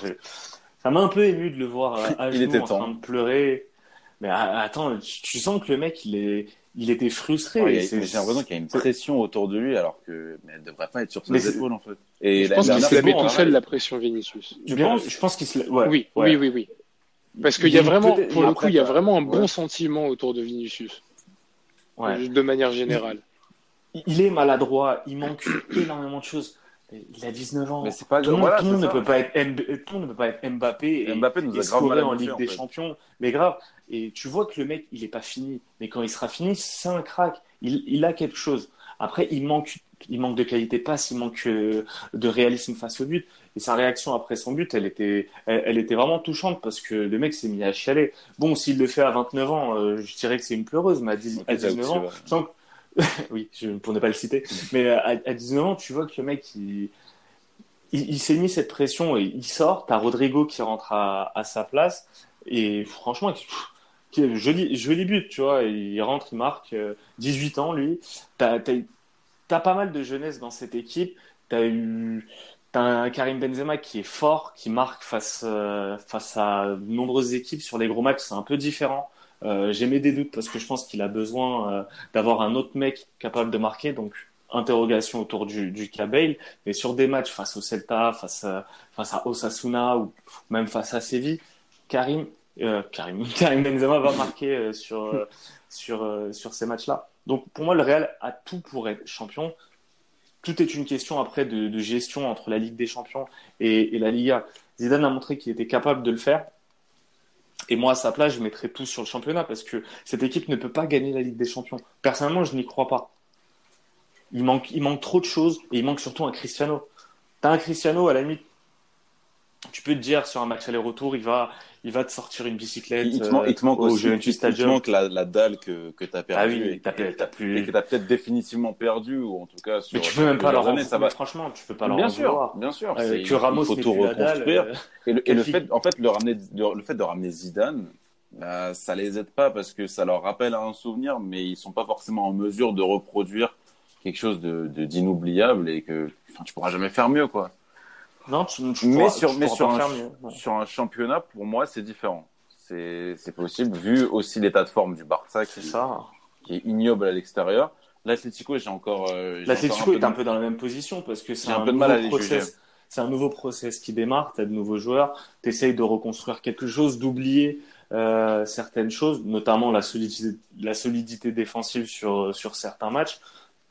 ça m'a un peu ému de le voir (laughs) à il genoux était en temps. train de pleurer. Mais attends, tu, tu sens que le mec, il est, il était frustré. Ouais, j'ai l'impression qu'il y a une pression autour de lui alors que mais elle devrait pas être sur ses épaules en fait. Et Je la pense qu'il se la met tout seul, la pression Vinicius. Tu Bien, penses Je pense qu'il se. l'a- Ouais, oui, ouais. oui, oui, oui. Parce qu'il y a vraiment, pour le coup, il y a vraiment un bon ouais. sentiment autour de Vinicius, ouais. de manière générale. Il est maladroit, il manque (clears throat) énormément de choses. Il a 19 ans. Mais c'est pas tout le monde, voilà, ne peut pas être Mb- tout le monde ne peut pas être Mbappé et, Mbappé nous et a grave mal scorer en Ligue en des. Champions. Mais grave. Et tu vois que le mec, il est pas fini. Mais quand il sera fini, c'est un crack. Il, il a quelque chose. Après, il manque, il manque de qualité passe, il manque euh, de réalisme face au but. Et sa réaction après son but, elle était, elle, elle était vraiment touchante parce que le mec s'est mis à chialer. Bon, s'il le fait à 29 ans, euh, je dirais que c'est une pleureuse, mais à, 10 à Ok, t'as 19 aussi, ans, ouais. je sens que- (laughs) oui, je- pour ne pas le citer, mais à, à 19 ans, tu vois que le mec, il, s'est mis cette pression et il sort. T'as Rodrigo qui rentre à, sa place et franchement, pff, joli, joli but, tu vois. Il rentre, il marque. euh, 18 ans, lui. T'as, t'as pas mal de jeunesse dans cette équipe. T'as eu, un Karim Benzema qui est fort, qui marque face, euh, face à de nombreuses équipes sur les gros matchs. C'est un peu différent. Euh, j'ai mis des doutes parce que je pense qu'il a besoin euh, d'avoir un autre mec capable de marquer. Donc, interrogations autour du, du Bale, mais sur des matchs face au Celta, face à, face à Osasuna ou même face à Séville, Karim, euh, Karim, (laughs) Benzema va marquer euh, sur, sur, sur ces matchs-là. Donc pour moi, le Real a tout pour être champion. Tout est une question après de, gestion entre la Ligue des Champions et la Liga. Zidane a montré qu'il était capable de le faire. Et moi, à sa place, je mettrais tout sur le championnat parce que cette équipe ne peut pas gagner la Ligue des Champions. Personnellement, je n'y crois pas. Il manque, il manque trop de choses et il manque surtout un Cristiano. T'as un Cristiano, à la limite, tu peux te dire sur un match aller-retour, il va, il va te sortir une bicyclette. Il, te, man- il te manque euh, aussi, il te manque la, la dalle que, que tu as Ah perdue oui, et, t'as que- t'as plus. et que tu as peut-être définitivement perdu, ou en tout cas sur Mais tu peux même pas leur années, ça va. franchement, tu peux pas leur Bien en sûr, bien sûr. Euh, que il Ramos faut tout dalle, reconstruire. euh, Et le, et fait, en fait, le, ramener, le, le fait de ramener Zidane, bah, ça les aide pas parce que ça leur rappelle un souvenir, mais ils sont pas forcément en mesure de reproduire quelque chose de de- d'inoubliable et que, enfin, tu pourras jamais faire mieux, quoi. Non, tu, tu Mais pourras- sur, tu mais sur un. Ouais. sur un championnat, pour moi, c'est différent. C'est, possible, vu aussi l'état de forme du Barça qui, ça. qui est ignoble à l'extérieur. L'Atlético, j'ai encore, euh, L'Atlético est un peu dans la même position parce que c'est un un, peu de mal à nouveau les juger. process. C'est un nouveau process qui démarre. Tu as de nouveaux joueurs. Tu essayes de reconstruire quelque chose, d'oublier euh, certaines choses, notamment la solidité, la solidité défensive sur, sur certains matchs.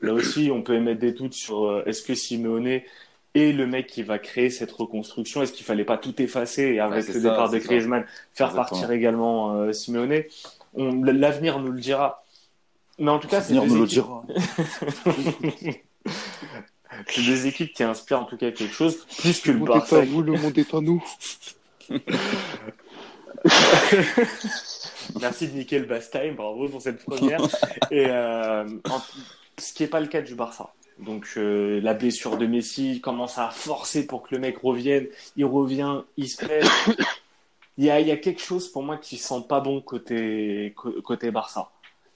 Là aussi, on peut émettre des doutes sur euh, est-ce que Simeone est le mec qui va créer cette reconstruction Est-ce qu'il fallait pas tout effacer et avec le ça, départ de ça. Griezmann faire Exactement. partir également euh, Simeone On- L'avenir nous le dira. Mais en tout cas, c'est nous le équipes- dira. (laughs) c'est des équipes qui inspirent en tout cas quelque chose, plus que Le le monde est Barça. à vous, le monde est à nous. (laughs) Merci de niquer le Bastime, bravo pour cette première. Et euh, en- ce qui n'est pas le cas du Barça. Donc euh, la blessure de Messi commence à forcer pour que le mec revienne. Il revient, il se pète. (coughs) Il y a, il y a quelque chose pour moi qui sent pas bon côté, côté Barça.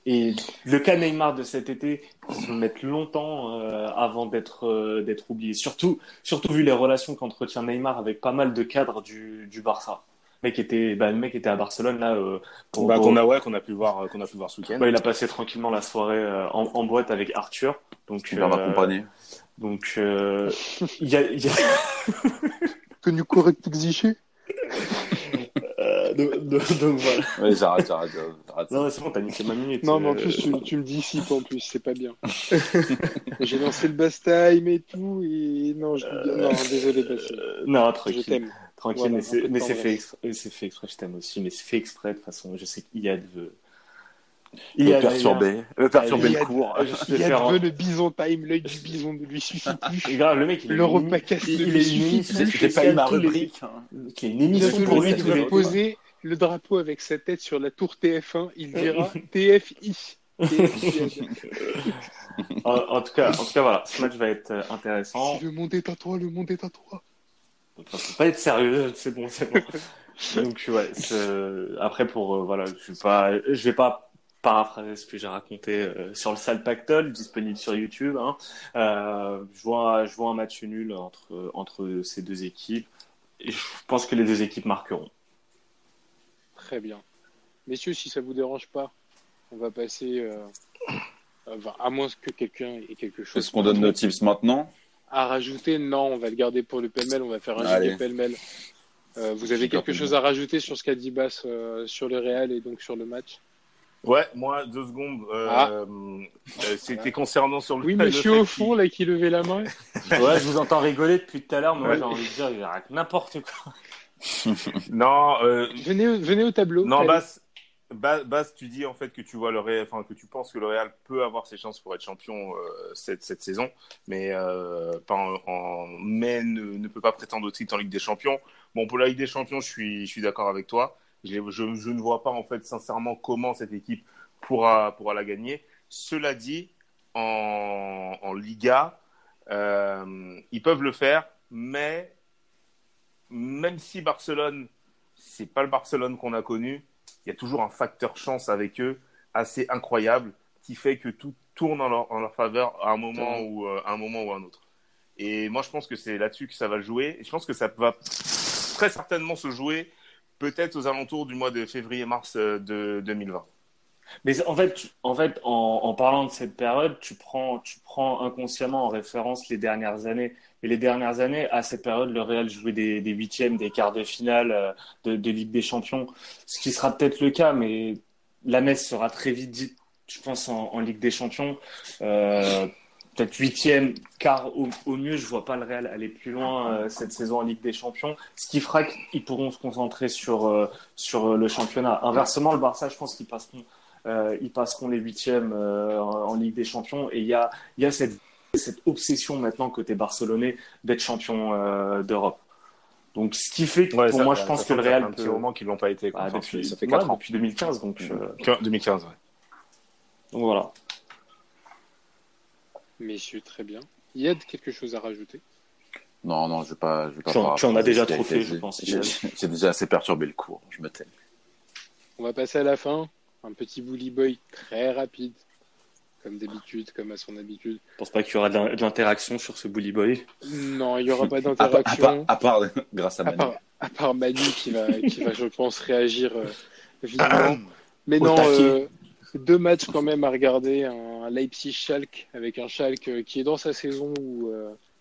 Et le cas Neymar de cet été, il va mettre longtemps euh, avant d'être euh, d'être oublié. Surtout, surtout vu les relations qu'entretient Neymar avec pas mal de cadres du, du Barça. Le mec était, bah, le mec était à Barcelone là. euh, pour- Bah, pour- qu'on a, ouais, qu'on a pu voir, euh, qu'on a pu voir ce week-end. bah, il a passé tranquillement la soirée euh, en, en boîte avec Arthur. Donc, Il va euh, m'accompagner. donc euh, il y a, y a- (laughs) Tenu correct exigé. euh, donc, donc- donc voilà. Ouais, j'arrête, j'arrête, j'arrête. Non, c'est bon, t'as niqué ma minute. Non, mais en plus, tu, tu me dis si en plus, c'est pas bien. (laughs) J'ai lancé le Bastime et tout, et non, je non, désolé, Bastime. euh, non, Je tranquille, t'aime. Tranquille, Voilà, mais c'est, de fait exprès, c'est fait exprès, je t'aime aussi, mais c'est fait exprès de toute façon. Je sais veut. Le Iyad, perturber, le perturber Il y le a- cours. Il y a faire. de le bison time, l'œil du bison ne lui suffit plus. Et grave, le mec, il est Le une repas émi- casse il, il lui est plus. Pas ma rubrique. hein. qui est une émission pour le lui les. poser le drapeau avec sa tête sur la tour TF1, il dira (laughs) TFI. (laughs) En, en tout cas, en tout cas, voilà, ce match va être euh, intéressant. Si le monde est à toi, le monde est à toi. Enfin, faut pas être sérieux, (laughs) c'est bon, c'est bon. Donc ouais, après pour euh, voilà, je vais pas, je vais pas paraphraser ce que j'ai raconté euh, sur le sale pactole disponible sur YouTube. Hein. Euh, je vois, je vois un match nul entre entre ces deux équipes. Et je pense que les deux équipes marqueront. Très bien. Messieurs, si ça vous dérange pas, on va passer, euh, enfin, à moins que quelqu'un ait quelque chose Est-ce qu'on donne nos tips maintenant? À rajouter. Non, on va le garder pour le pêle-mêle, on va faire un gilet pêle-mêle. Euh, vous avez Super quelque chose à rajouter sur ce qu'a dit Bass euh, sur le Real et donc sur le match? Ouais, moi, deux secondes. Euh, Ah. euh, C'était concernant sur le Oui, (laughs) monsieur au fond, là, qui levait la main. (laughs) Ouais, je vous entends rigoler depuis tout à l'heure, mais moi Ouais. j'ai envie de dire, il arrête n'importe quoi. (laughs) Non, euh, Venez, au- venez au tableau. non. Bass, Bass, tu dis en fait que tu vois le Real, que tu penses que le Real peut avoir ses chances pour être champion euh, cette, saison, mais euh, pas en, en- ne, peut pas prétendre au titre en Ligue des Champions. Bon, pour la Ligue des Champions, je suis, d'accord avec toi. Je, ne vois pas en fait sincèrement comment cette équipe pourra, pourra la gagner. Cela dit, en, en Liga, euh, ils peuvent le faire, mais même si Barcelone, c'est pas le Barcelone qu'on a connu, il y a toujours un facteur chance avec eux assez incroyable qui fait que tout tourne en leur, en leur faveur à un moment ou euh, à un moment ou à un autre. Et moi, je pense que c'est là-dessus que ça va jouer. Et je pense que ça va très certainement se jouer peut-être aux alentours du mois de février-mars euh, de 2020. Mais en fait, en, parlant de cette période, tu prends, inconsciemment en référence les dernières années. Et les dernières années, à cette période, le Real jouait des, huitièmes, des quarts de finale euh, de, Ligue des Champions, ce qui sera peut-être le cas, mais la messe sera très vite dite, je pense, en, Ligue des Champions. Euh, peut-être huitième, quart au, mieux. Je vois pas le Real aller plus loin euh, cette saison en Ligue des Champions, ce qui fera qu'ils pourront se concentrer sur, sur le championnat. Inversement, le Barça, je pense qu'ils passeront ils passeront les huitièmes euh, en, Ligue des Champions. Et il y a, y a cette, cette, obsession maintenant côté barcelonais d'être champion euh, d'Europe. Donc, ce qui fait que pour moi, je pense que le Real. un petit moment qu'ils l'ont pas été. Ah, depuis, ça fait 4 ans. Depuis 2015. Donc, 2015, ouais. Donc voilà. Messieurs, très bien. Yad, quelque chose à rajouter? Non, non, je ne vais pas. Je vais pas tu en as déjà trop fait, je pense. J'ai déjà assez perturbé le cours, je me tais. On va passer à la fin un petit bully boy très rapide, comme d'habitude, comme à son habitude. Je pense pas qu'il y aura de l'interaction sur ce bully boy. Non, il n'y aura pas (laughs) d'interaction. à, part, (laughs) grâce à Manu. À part, Manu qui va, qui va, je pense, réagir euh, vite. Mais non, euh, deux matchs quand même à regarder. Un Leipzig-Schalke avec un Schalke euh, qui est dans sa saison où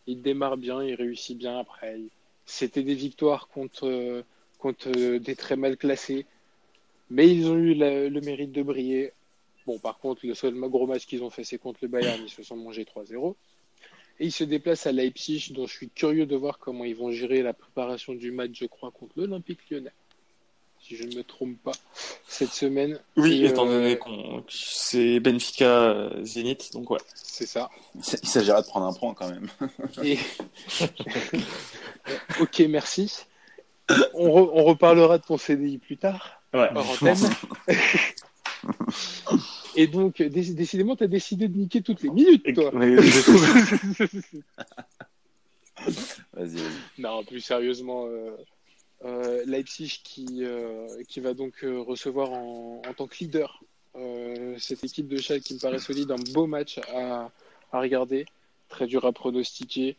il démarre bien, il réussit bien après. C'était des victoires contre, contre des très mal classés. Mais ils ont eu le mérite de briller. Bon, par contre, le seul gros match qu'ils ont fait, c'est contre le Bayern. Ils se sont mangés 3-0. Et ils se déplacent à Leipzig, dont je suis curieux de voir comment ils vont gérer la préparation du match, je crois, contre l'Olympique lyonnais. Si je ne me trompe pas, cette semaine. Oui, étant euh, donné que c'est Benfica euh, Zénith, donc ouais. C'est ça. Il s'agira de prendre un point quand même. (laughs) ok, merci. On, on, reparlera de ton CDI plus tard. Ouais. Et donc, décidément, tu as décidé de niquer toutes les minutes, toi. (laughs) vas-y, Non, plus sérieusement, euh, euh, Leipzig qui, euh, qui va donc recevoir en, en, tant que leader cette équipe de Schalke qui me paraît solide, un beau match à, à regarder, très dur à pronostiquer.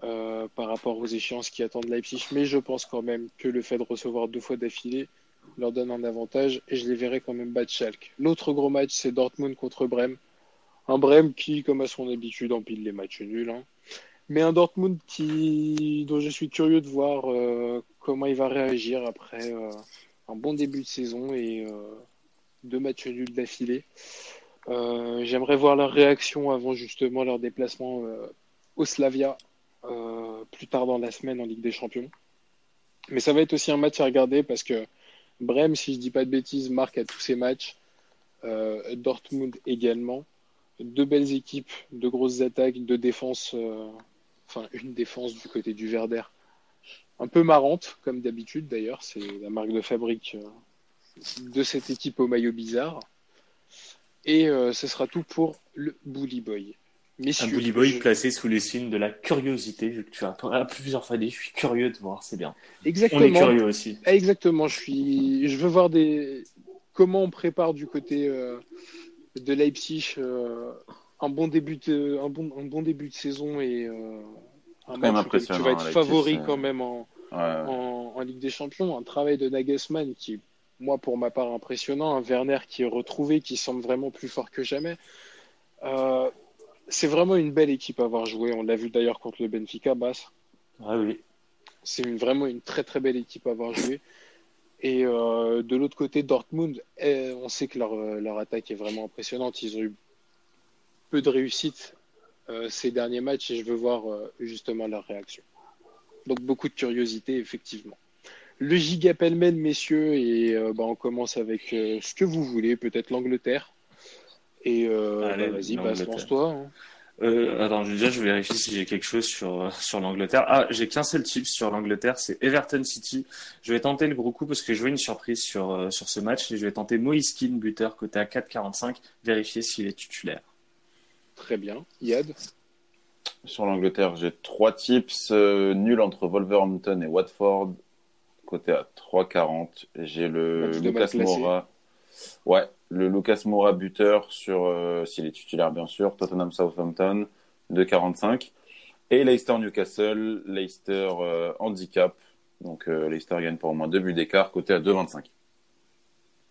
Par rapport aux échéances qui attendent Leipzig, mais je pense quand même que le fait de recevoir deux fois d'affilée, leur donne un avantage et je les verrai quand même battre Schalke. L'autre gros match, c'est Dortmund contre Brême. Un Brême qui, comme à son habitude, empile les matchs nuls. Hein. Mais un Dortmund qui, dont je suis curieux de voir euh, comment il va réagir après euh, un bon début de saison et euh, deux matchs nuls d'affilée. J'aimerais voir leur réaction avant justement leur déplacement au Slavia plus tard dans la semaine en Ligue des Champions. Mais ça va être aussi un match à regarder parce que Brême, si je dis pas de bêtises, marque à tous ses matchs. Euh, Dortmund également. Deux belles équipes, deux grosses attaques, deux défenses, euh, enfin une défense du côté du Verder. Un peu marrante, comme d'habitude d'ailleurs, c'est la marque de fabrique euh, de cette équipe au maillot bizarre. Et ce sera tout pour le Bully Boy un bully boy placé sous les signes de la curiosité, vu que tu as plusieurs fois dit, je suis curieux de voir, c'est bien. Exactement. On est curieux aussi. Exactement, je suis, je veux voir des, comment on prépare du côté euh, de Leipzig euh, un bon début de, un bon, un bon début de saison et euh, un match où tu vas être favori quand même en, en, en, Ligue des Champions. Un travail de Nagelsmann qui, moi, pour ma part, impressionnant. Un Werner qui est retrouvé, qui semble vraiment plus fort que jamais. C'est vraiment une belle équipe à avoir joué. On l'a vu d'ailleurs contre le Benfica, Bass. Ah oui. C'est vraiment une très très belle équipe à avoir joué. Et euh, de l'autre côté, Dortmund, eh, on sait que leur, euh, leur, attaque est vraiment impressionnante. Ils ont eu peu de réussite euh, ces derniers matchs et je veux voir justement leur réaction. Donc beaucoup de curiosité, effectivement. Le gigapelmen, messieurs, et bah, on commence avec ce que vous voulez, peut-être l'Angleterre. Et euh, bah, vas-y, lance-toi. Hein. Euh, attends, déjà, je vérifie si j'ai quelque chose sur, euh, sur l'Angleterre. Ah, j'ai qu'un seul tip sur l'Angleterre, c'est Everton City. Je vais tenter le gros coup parce que je veux une surprise sur, euh, sur ce match et je vais tenter Moïse buteur, côté à 4,45, vérifier s'il est titulaire. Très bien. Yad? Sur l'Angleterre, j'ai trois tips. Euh, nul entre Wolverhampton et Watford, côté à 3,40. J'ai le Lucas Moura. Ouais, le Lucas Moura buteur sur, euh, s'il est titulaire bien sûr, Tottenham Southampton, 2,45. Et Leicester Newcastle, Leicester euh, handicap. Donc euh, Leicester gagne pour au moins deux buts d'écart, côté à 2,25.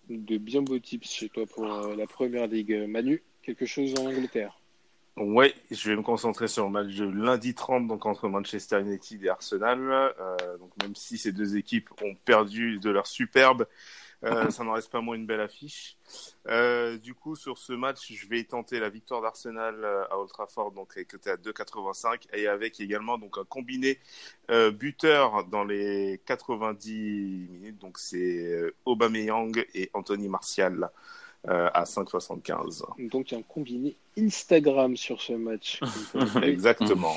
De bien beaux tips chez toi pour euh, la première ligue. Manu, quelque chose en Angleterre? Ouais, je vais me concentrer sur le match de lundi 30 donc entre Manchester United et Arsenal. Euh, donc même si ces deux équipes ont perdu de leur superbe, euh, ça n'en reste pas moins une belle affiche. Euh, du coup, sur ce match, je vais tenter la victoire d'Arsenal euh, à Old Trafford, donc côté à 2,85 et avec également donc un combiné euh, buteur dans les 90 minutes. Donc c'est Aubameyang et Anthony Martial euh, à 5,75. Donc un combiné Instagram sur ce match. (laughs) Exactement.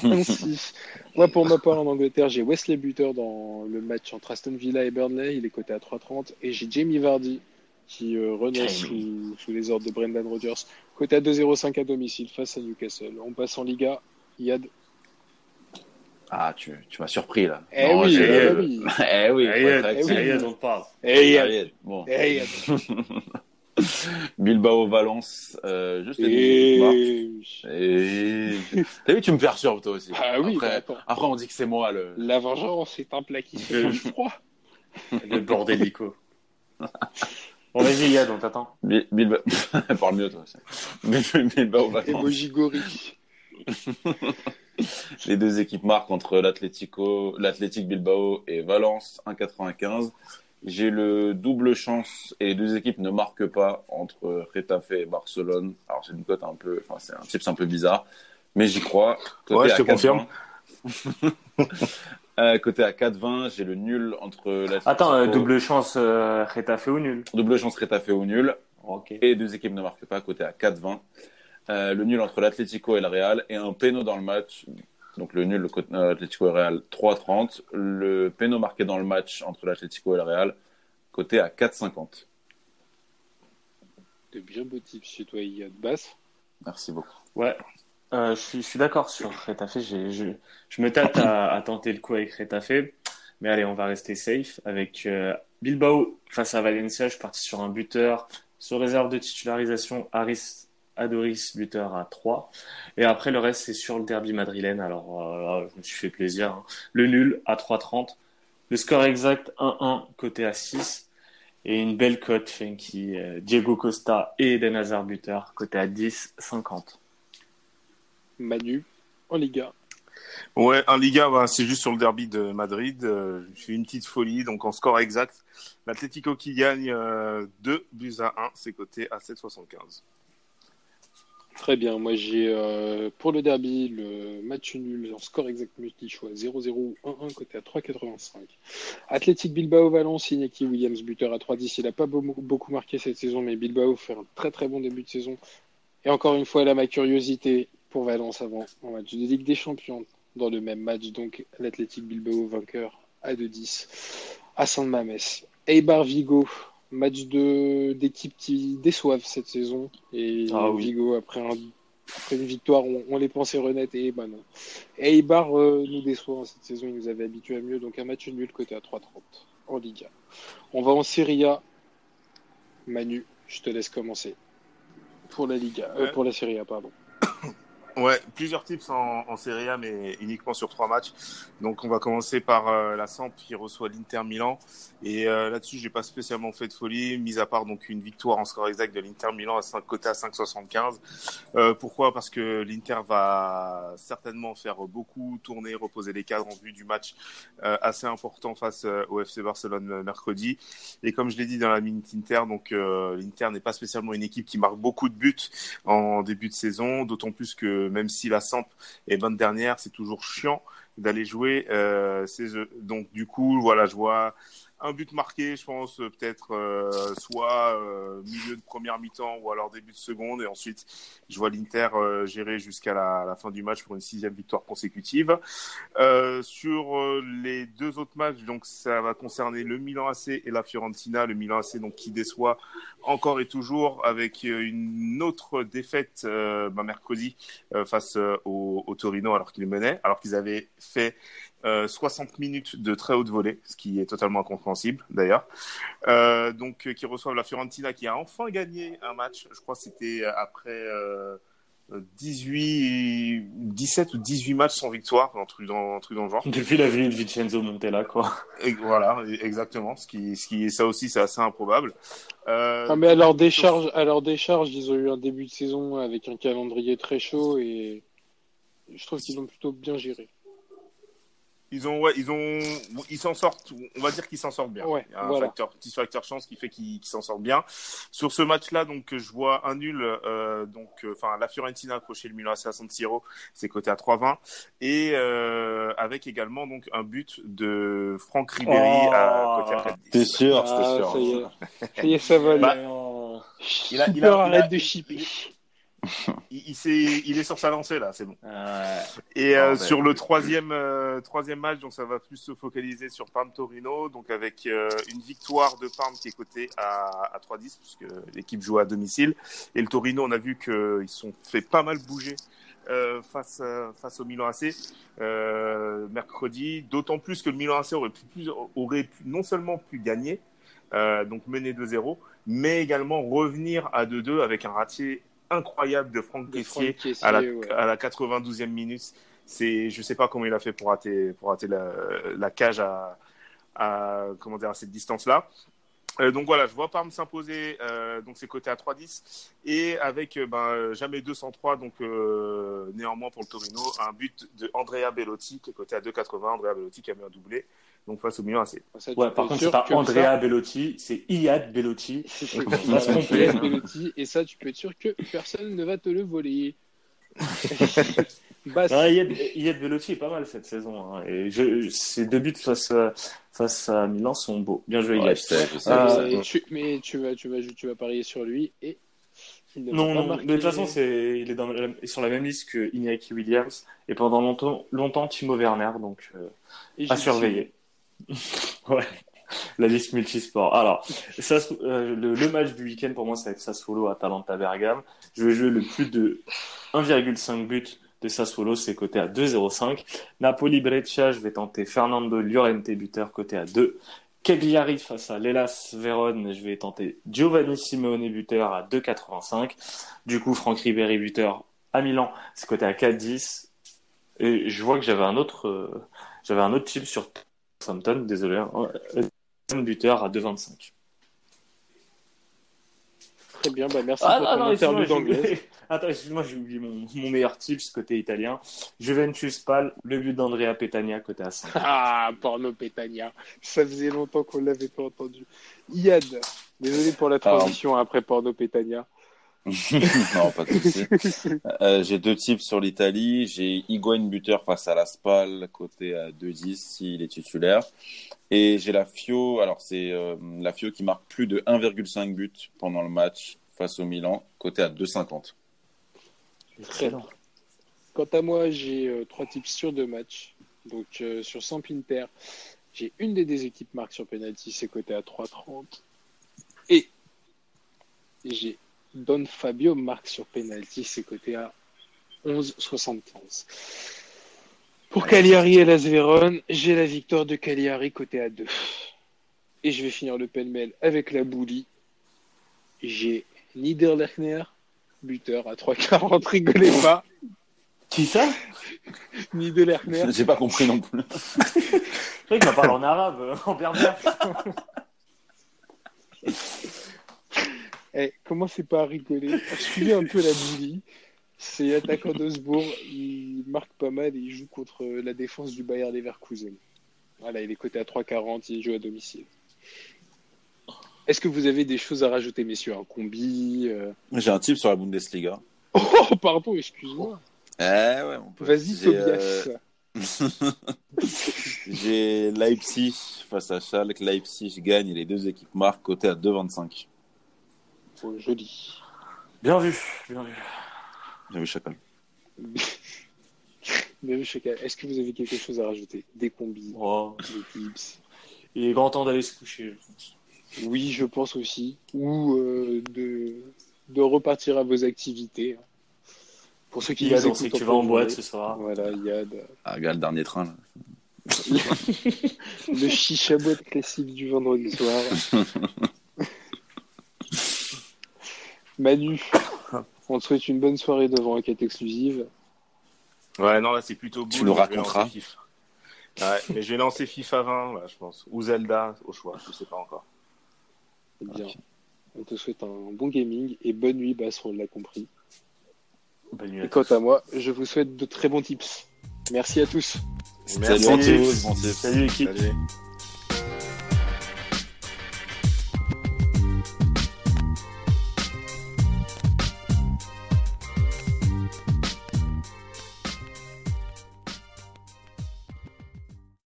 Moi, pour ma part, en Angleterre, j'ai Wesley Buter dans le match entre Aston Villa et Burnley. Il est coté à 3,30. Et j'ai Jamie Vardy qui euh, renaît sous, sous, les ordres de Brendan Rodgers, coté à 2,05 à domicile face à Newcastle. On passe en Liga. Yad. Ah, tu, tu m'as surpris là. Eh oui, (laughs) eh oui. eh oui. Eh oui. Eh on parle. Eh Yad. Bon. Eh Yad. (laughs) (laughs) Bilbao Valence, euh, juste les Et... T'as vu, tu me perturbes toi aussi. Ah oui, après, après on dit que c'est moi le. La vengeance est un plat qui fait froid. le bordélico. Bon, (laughs) vas-y, Yad, on t'attend. Bilbao. (laughs) Parle mieux toi aussi. Bilbao Valence. Les deux équipes marquent entre l'Atlético, l'Athletic Bilbao et Valence, 1,95. J'ai le double chance et les deux équipes ne marquent pas entre Retafe et Barcelone. Alors c'est une cote un peu, enfin c'est un tips un peu bizarre, mais j'y crois. Côté ouais, je te confirme. (laughs) euh, côté à 4,20, j'ai le nul entre la. Attends, euh, double chance euh, Retafe ou nul? Double chance Retafe ou nul. Okay. Et les deux équipes ne marquent pas côté à 4,20. Euh, le nul entre l'Atlético et le Real et un péno dans le match donc le nul, l'Atlético et le Real, 3,30. Le péno marqué dans le match entre l'Atlético et le Real, coté à 4,50. De bien beaux tips chez toi, Yad Basse? Merci beaucoup. Ouais, euh, je suis, je suis d'accord sur Retafe. Je, je me tâte à, à, tenter le coup avec Retafe. Mais allez, on va rester safe. Avec euh, Bilbao face à Valencia, je suis parti sur un buteur. Sur réserve de titularisation, Adoris, buteur à 3. Et après, le reste, c'est sur le derby madrilène. Alors, euh, je me suis fait plaisir. Hein. Le nul à 3,30. Le score exact 1-1, côté à 6. Et une belle cote, qui euh, Diego Costa et Eden Hazard, buteur, côté à 10,50. Manu, en Liga. Ouais, en Liga, bah, c'est juste sur le derby de Madrid. Euh, je fais une petite folie. Donc, en score exact, l'Atlético qui gagne 2 buts à 1, c'est coté à 7,75. Très bien. Moi, j'ai euh, pour le derby le match nul en score exact multi-choix 0-0 ou 1-1 côté à 3,85. Athletic Bilbao Valence, Iñaki Williams buteur à 3,10. Il n'a pas beaucoup marqué cette saison, mais Bilbao fait un très très bon début de saison. Et encore une fois, là, ma curiosité pour Valence avant un match de Ligue des Champions dans le même match. Donc, l'Athletic Bilbao vainqueur à 2-10 à San Mames. Eibar Vigo match de d'équipes qui déçoivent cette saison. Et ah, oui. Vigo, après, un, après une victoire, on, on les pensait renaître et ben non. Et Ibar euh, nous déçoit cette saison, il nous avait habitués à mieux. Donc un match nul côté à 3,30 en Liga. On va en Serie A. Manu, je te laisse commencer. Pour la Liga, euh, pour la Serie A, pardon. Ouais, plusieurs tips en, en Serie A, mais uniquement sur trois matchs. Donc, on va commencer par euh, la Samp qui reçoit l'Inter Milan. Et euh, là-dessus, j'ai pas spécialement fait de folie, mis à part donc une victoire en score exact de l'Inter Milan à 5 côté à 5,75. Euh, pourquoi? Parce que l'Inter va certainement faire beaucoup tourner, reposer les cadres en vue du match euh, assez important face euh, au FC Barcelone mercredi. Et comme je l'ai dit dans la minute Inter, donc l'Inter n'est pas spécialement une équipe qui marque beaucoup de buts en début de saison, d'autant plus que même si la Samp est bonne dernière, c'est toujours chiant d'aller jouer euh. Donc du coup, voilà, je vois un but marqué, je pense peut-être euh, soit euh, milieu de première mi-temps ou alors début de seconde, et ensuite je vois l'Inter euh, gérer jusqu'à la, fin du match pour une sixième victoire consécutive. Euh, sur les deux autres matchs, donc ça va concerner le Milan AC et la Fiorentina, le Milan AC donc qui déçoit encore et toujours avec une autre défaite bah, mercredi face au, au, Torino alors qu'ils menaient, alors qu'ils avaient fait euh, 60 minutes de très haute volée, ce qui est totalement incompréhensible d'ailleurs. Euh, donc, qui reçoivent la Fiorentina qui a enfin gagné un match. Je crois que c'était après euh, 18, 17 ou 18 matchs sans victoire, un truc dans, un truc dans le genre. Depuis la venue de Vincenzo Montella, quoi. Et voilà, exactement. Ce qui, ce qui, ça aussi, c'est assez improbable. Euh, ah, mais à leur décharge, à leur décharge, ils ont eu un début de saison avec un calendrier très chaud et je trouve qu'ils ont plutôt bien géré. Ils ont, ouais, ils ont, ils s'en sortent. On va dire qu'ils s'en sortent bien. Ouais, Il y a un facteur, petit facteur chance qui fait qu'ils s'en sortent bien. Sur ce match-là, donc, je vois un nul. Euh, donc, euh, enfin, la Fiorentina accroché le Milan à 60 c'est coté à 3,20 et euh, avec également donc un but de Franck Ribéry oh, à côté à 4 T'es sûr, ah, sûr. Ça y est, ça, y est, ça va. Bah, il a, il a, arrête de chipper il, il, il, est sur sa lancée là, c'est bon. Et euh, sur le troisième, euh, troisième match, donc ça va plus se focaliser sur Parme Torino, donc avec euh, une victoire de Parme qui est cotée à, à 3-10 puisque l'équipe joue à domicile. Et le Torino, on a vu qu'ils sont fait pas mal bouger. face face au Milan AC mercredi, d'autant plus que le Milan AC aurait pu, aurait pu non seulement pu gagner, donc mener 2-0, mais également revenir à 2-2 avec un ratier incroyable de Franck Caissier, à, la, ouais. à la 92e minute. C'est, je sais pas comment il a fait pour rater, pour rater la, la cage à, à, comment dire, à cette distance-là. Euh, donc voilà, je vois Parme s'imposer, euh, donc c'est coté à 3-10 et avec euh, ben, jamais 203, donc néanmoins pour le Torino, un but de Andrea Bellotti qui est coté à 2,80. Andrea Bellotti qui a mis un doublé, donc face au Milan AC. Ouais, par contre, c'est pas Andrea ça... Bellotti, c'est Iad Bellotti. Iad Bellotti, et ça, tu peux être sûr que personne ne va te le voler. (laughs) Iad, Iad Bellotti est pas mal cette saison. Hein. Et je, ses deux buts face à, face à Milan sont beaux. Bien joué, ouais, Iad. Euh. Tu, mais tu vas, tu, vas, tu vas parier sur lui et. Non, non, de toute façon, c'est, il est dans, sur la même liste que Iñaki Williams et pendant longtemps, longtemps Timo Werner, donc euh, à surveiller. (laughs) ouais, la liste multisport. Alors, ça, euh, le, match du week-end pour moi, c'est avec Sassuolo à Talenta Bergame. Je vais jouer le plus de 1,5 buts de Sassuolo, c'est coté à 2,05. Napoli Breccia, je vais tenter Fernando Llorente buteur coté à 2. Cagliari face à l'Elas Vérone, je vais tenter Giovanni Simeone buteur à 2,85. Du coup, Franck Ribéry buteur à Milan, c'est coté à 4,10. Et je vois que j'avais un autre, euh, j'avais un autre type sur Southampton, désolé, hein, buteur à 2,25. Très bien, bah merci ah, pour ton interlude d'anglais. (laughs) Attends, excuse-moi, j'ai oublié mon, mon, meilleur tips côté italien. Juventus Pal, le but d'Andrea Petagna côté à 5. (laughs) Ah, porno Petagna. Ça faisait longtemps qu'on l'avait pas entendu. Yad, désolé pour la transition après porno Petagna. (laughs) non, pas de souci. (laughs) Euh, j'ai deux tips sur l'Italie. J'ai Higuain buteur face à la Spal, côté à 2-10 s'il est titulaire. Et j'ai la Fio, alors c'est euh, la Fio qui marque plus de 1,5 buts pendant le match face au Milan, côté à 2,50. Excellent. Quant à moi, j'ai euh, trois tips sur deux matchs. Donc euh, sur Sampinter, j'ai une des deux équipes marque sur penalty, c'est côté à 3,30. Et j'ai Don Fabio marque sur penalty, c'est côté à 11,75. Pour Cagliari et Las Vérone, j'ai la victoire de Cagliari côté à 2. Et je vais finir le pêle-mêle avec la boulie. J'ai Niederlechner, buteur à 3,40, rigolez pas. Qui ça? Niederlechner. J'ai pas compris non plus. (laughs) Parle en arabe, en berbère. (laughs) Eh, commencez pas à rigoler. Suivez un peu la boulie. C'est attaquant d'Osbourg. Il marque pas mal et il joue contre la défense du Bayern Leverkusen. Voilà, il est coté à 3,40. Il joue à domicile. Est-ce que vous avez des choses à rajouter, messieurs? Un combi euh... J'ai un type sur la Bundesliga. Oh, pardon, excuse-moi. Eh ouais. Vas-y, Tobias. Euh... (laughs) J'ai Leipzig face à Schalke. Leipzig gagne et les deux équipes marquent côté à 2,25. Oh, joli. Bien vu, bien vu. Bien vu, Chacal. (laughs) bien vu, Chacal. Est-ce que vous avez quelque chose à rajouter Des combis oh. Des tips Il est grand temps d'aller se coucher, je pense. Oui, je pense aussi. Ou euh, de, de repartir à vos activités. Pour ceux qui Yad, on sait que tu vas en boîte ce soir. Voilà, Yad. Ah, regarde le dernier train. Là. (laughs) le chicha boîte classique du vendredi soir. (laughs) Manu. On te souhaite une bonne soirée devant la quête exclusive. Ouais, non, là, c'est plutôt Tu Bull, nous raconteras. Ouais, mais je vais lancer FIFA 20, là, je pense. Ou Zelda, au choix, je sais pas encore. Bien, on te souhaite un bon gaming et bonne nuit, Bass, on l'a compris. Bonne nuit à Et quant à moi, je vous souhaite de très bons tips. Merci à tous. Merci. Salut à tous, bon tips. Salut, l'équipe. Salut.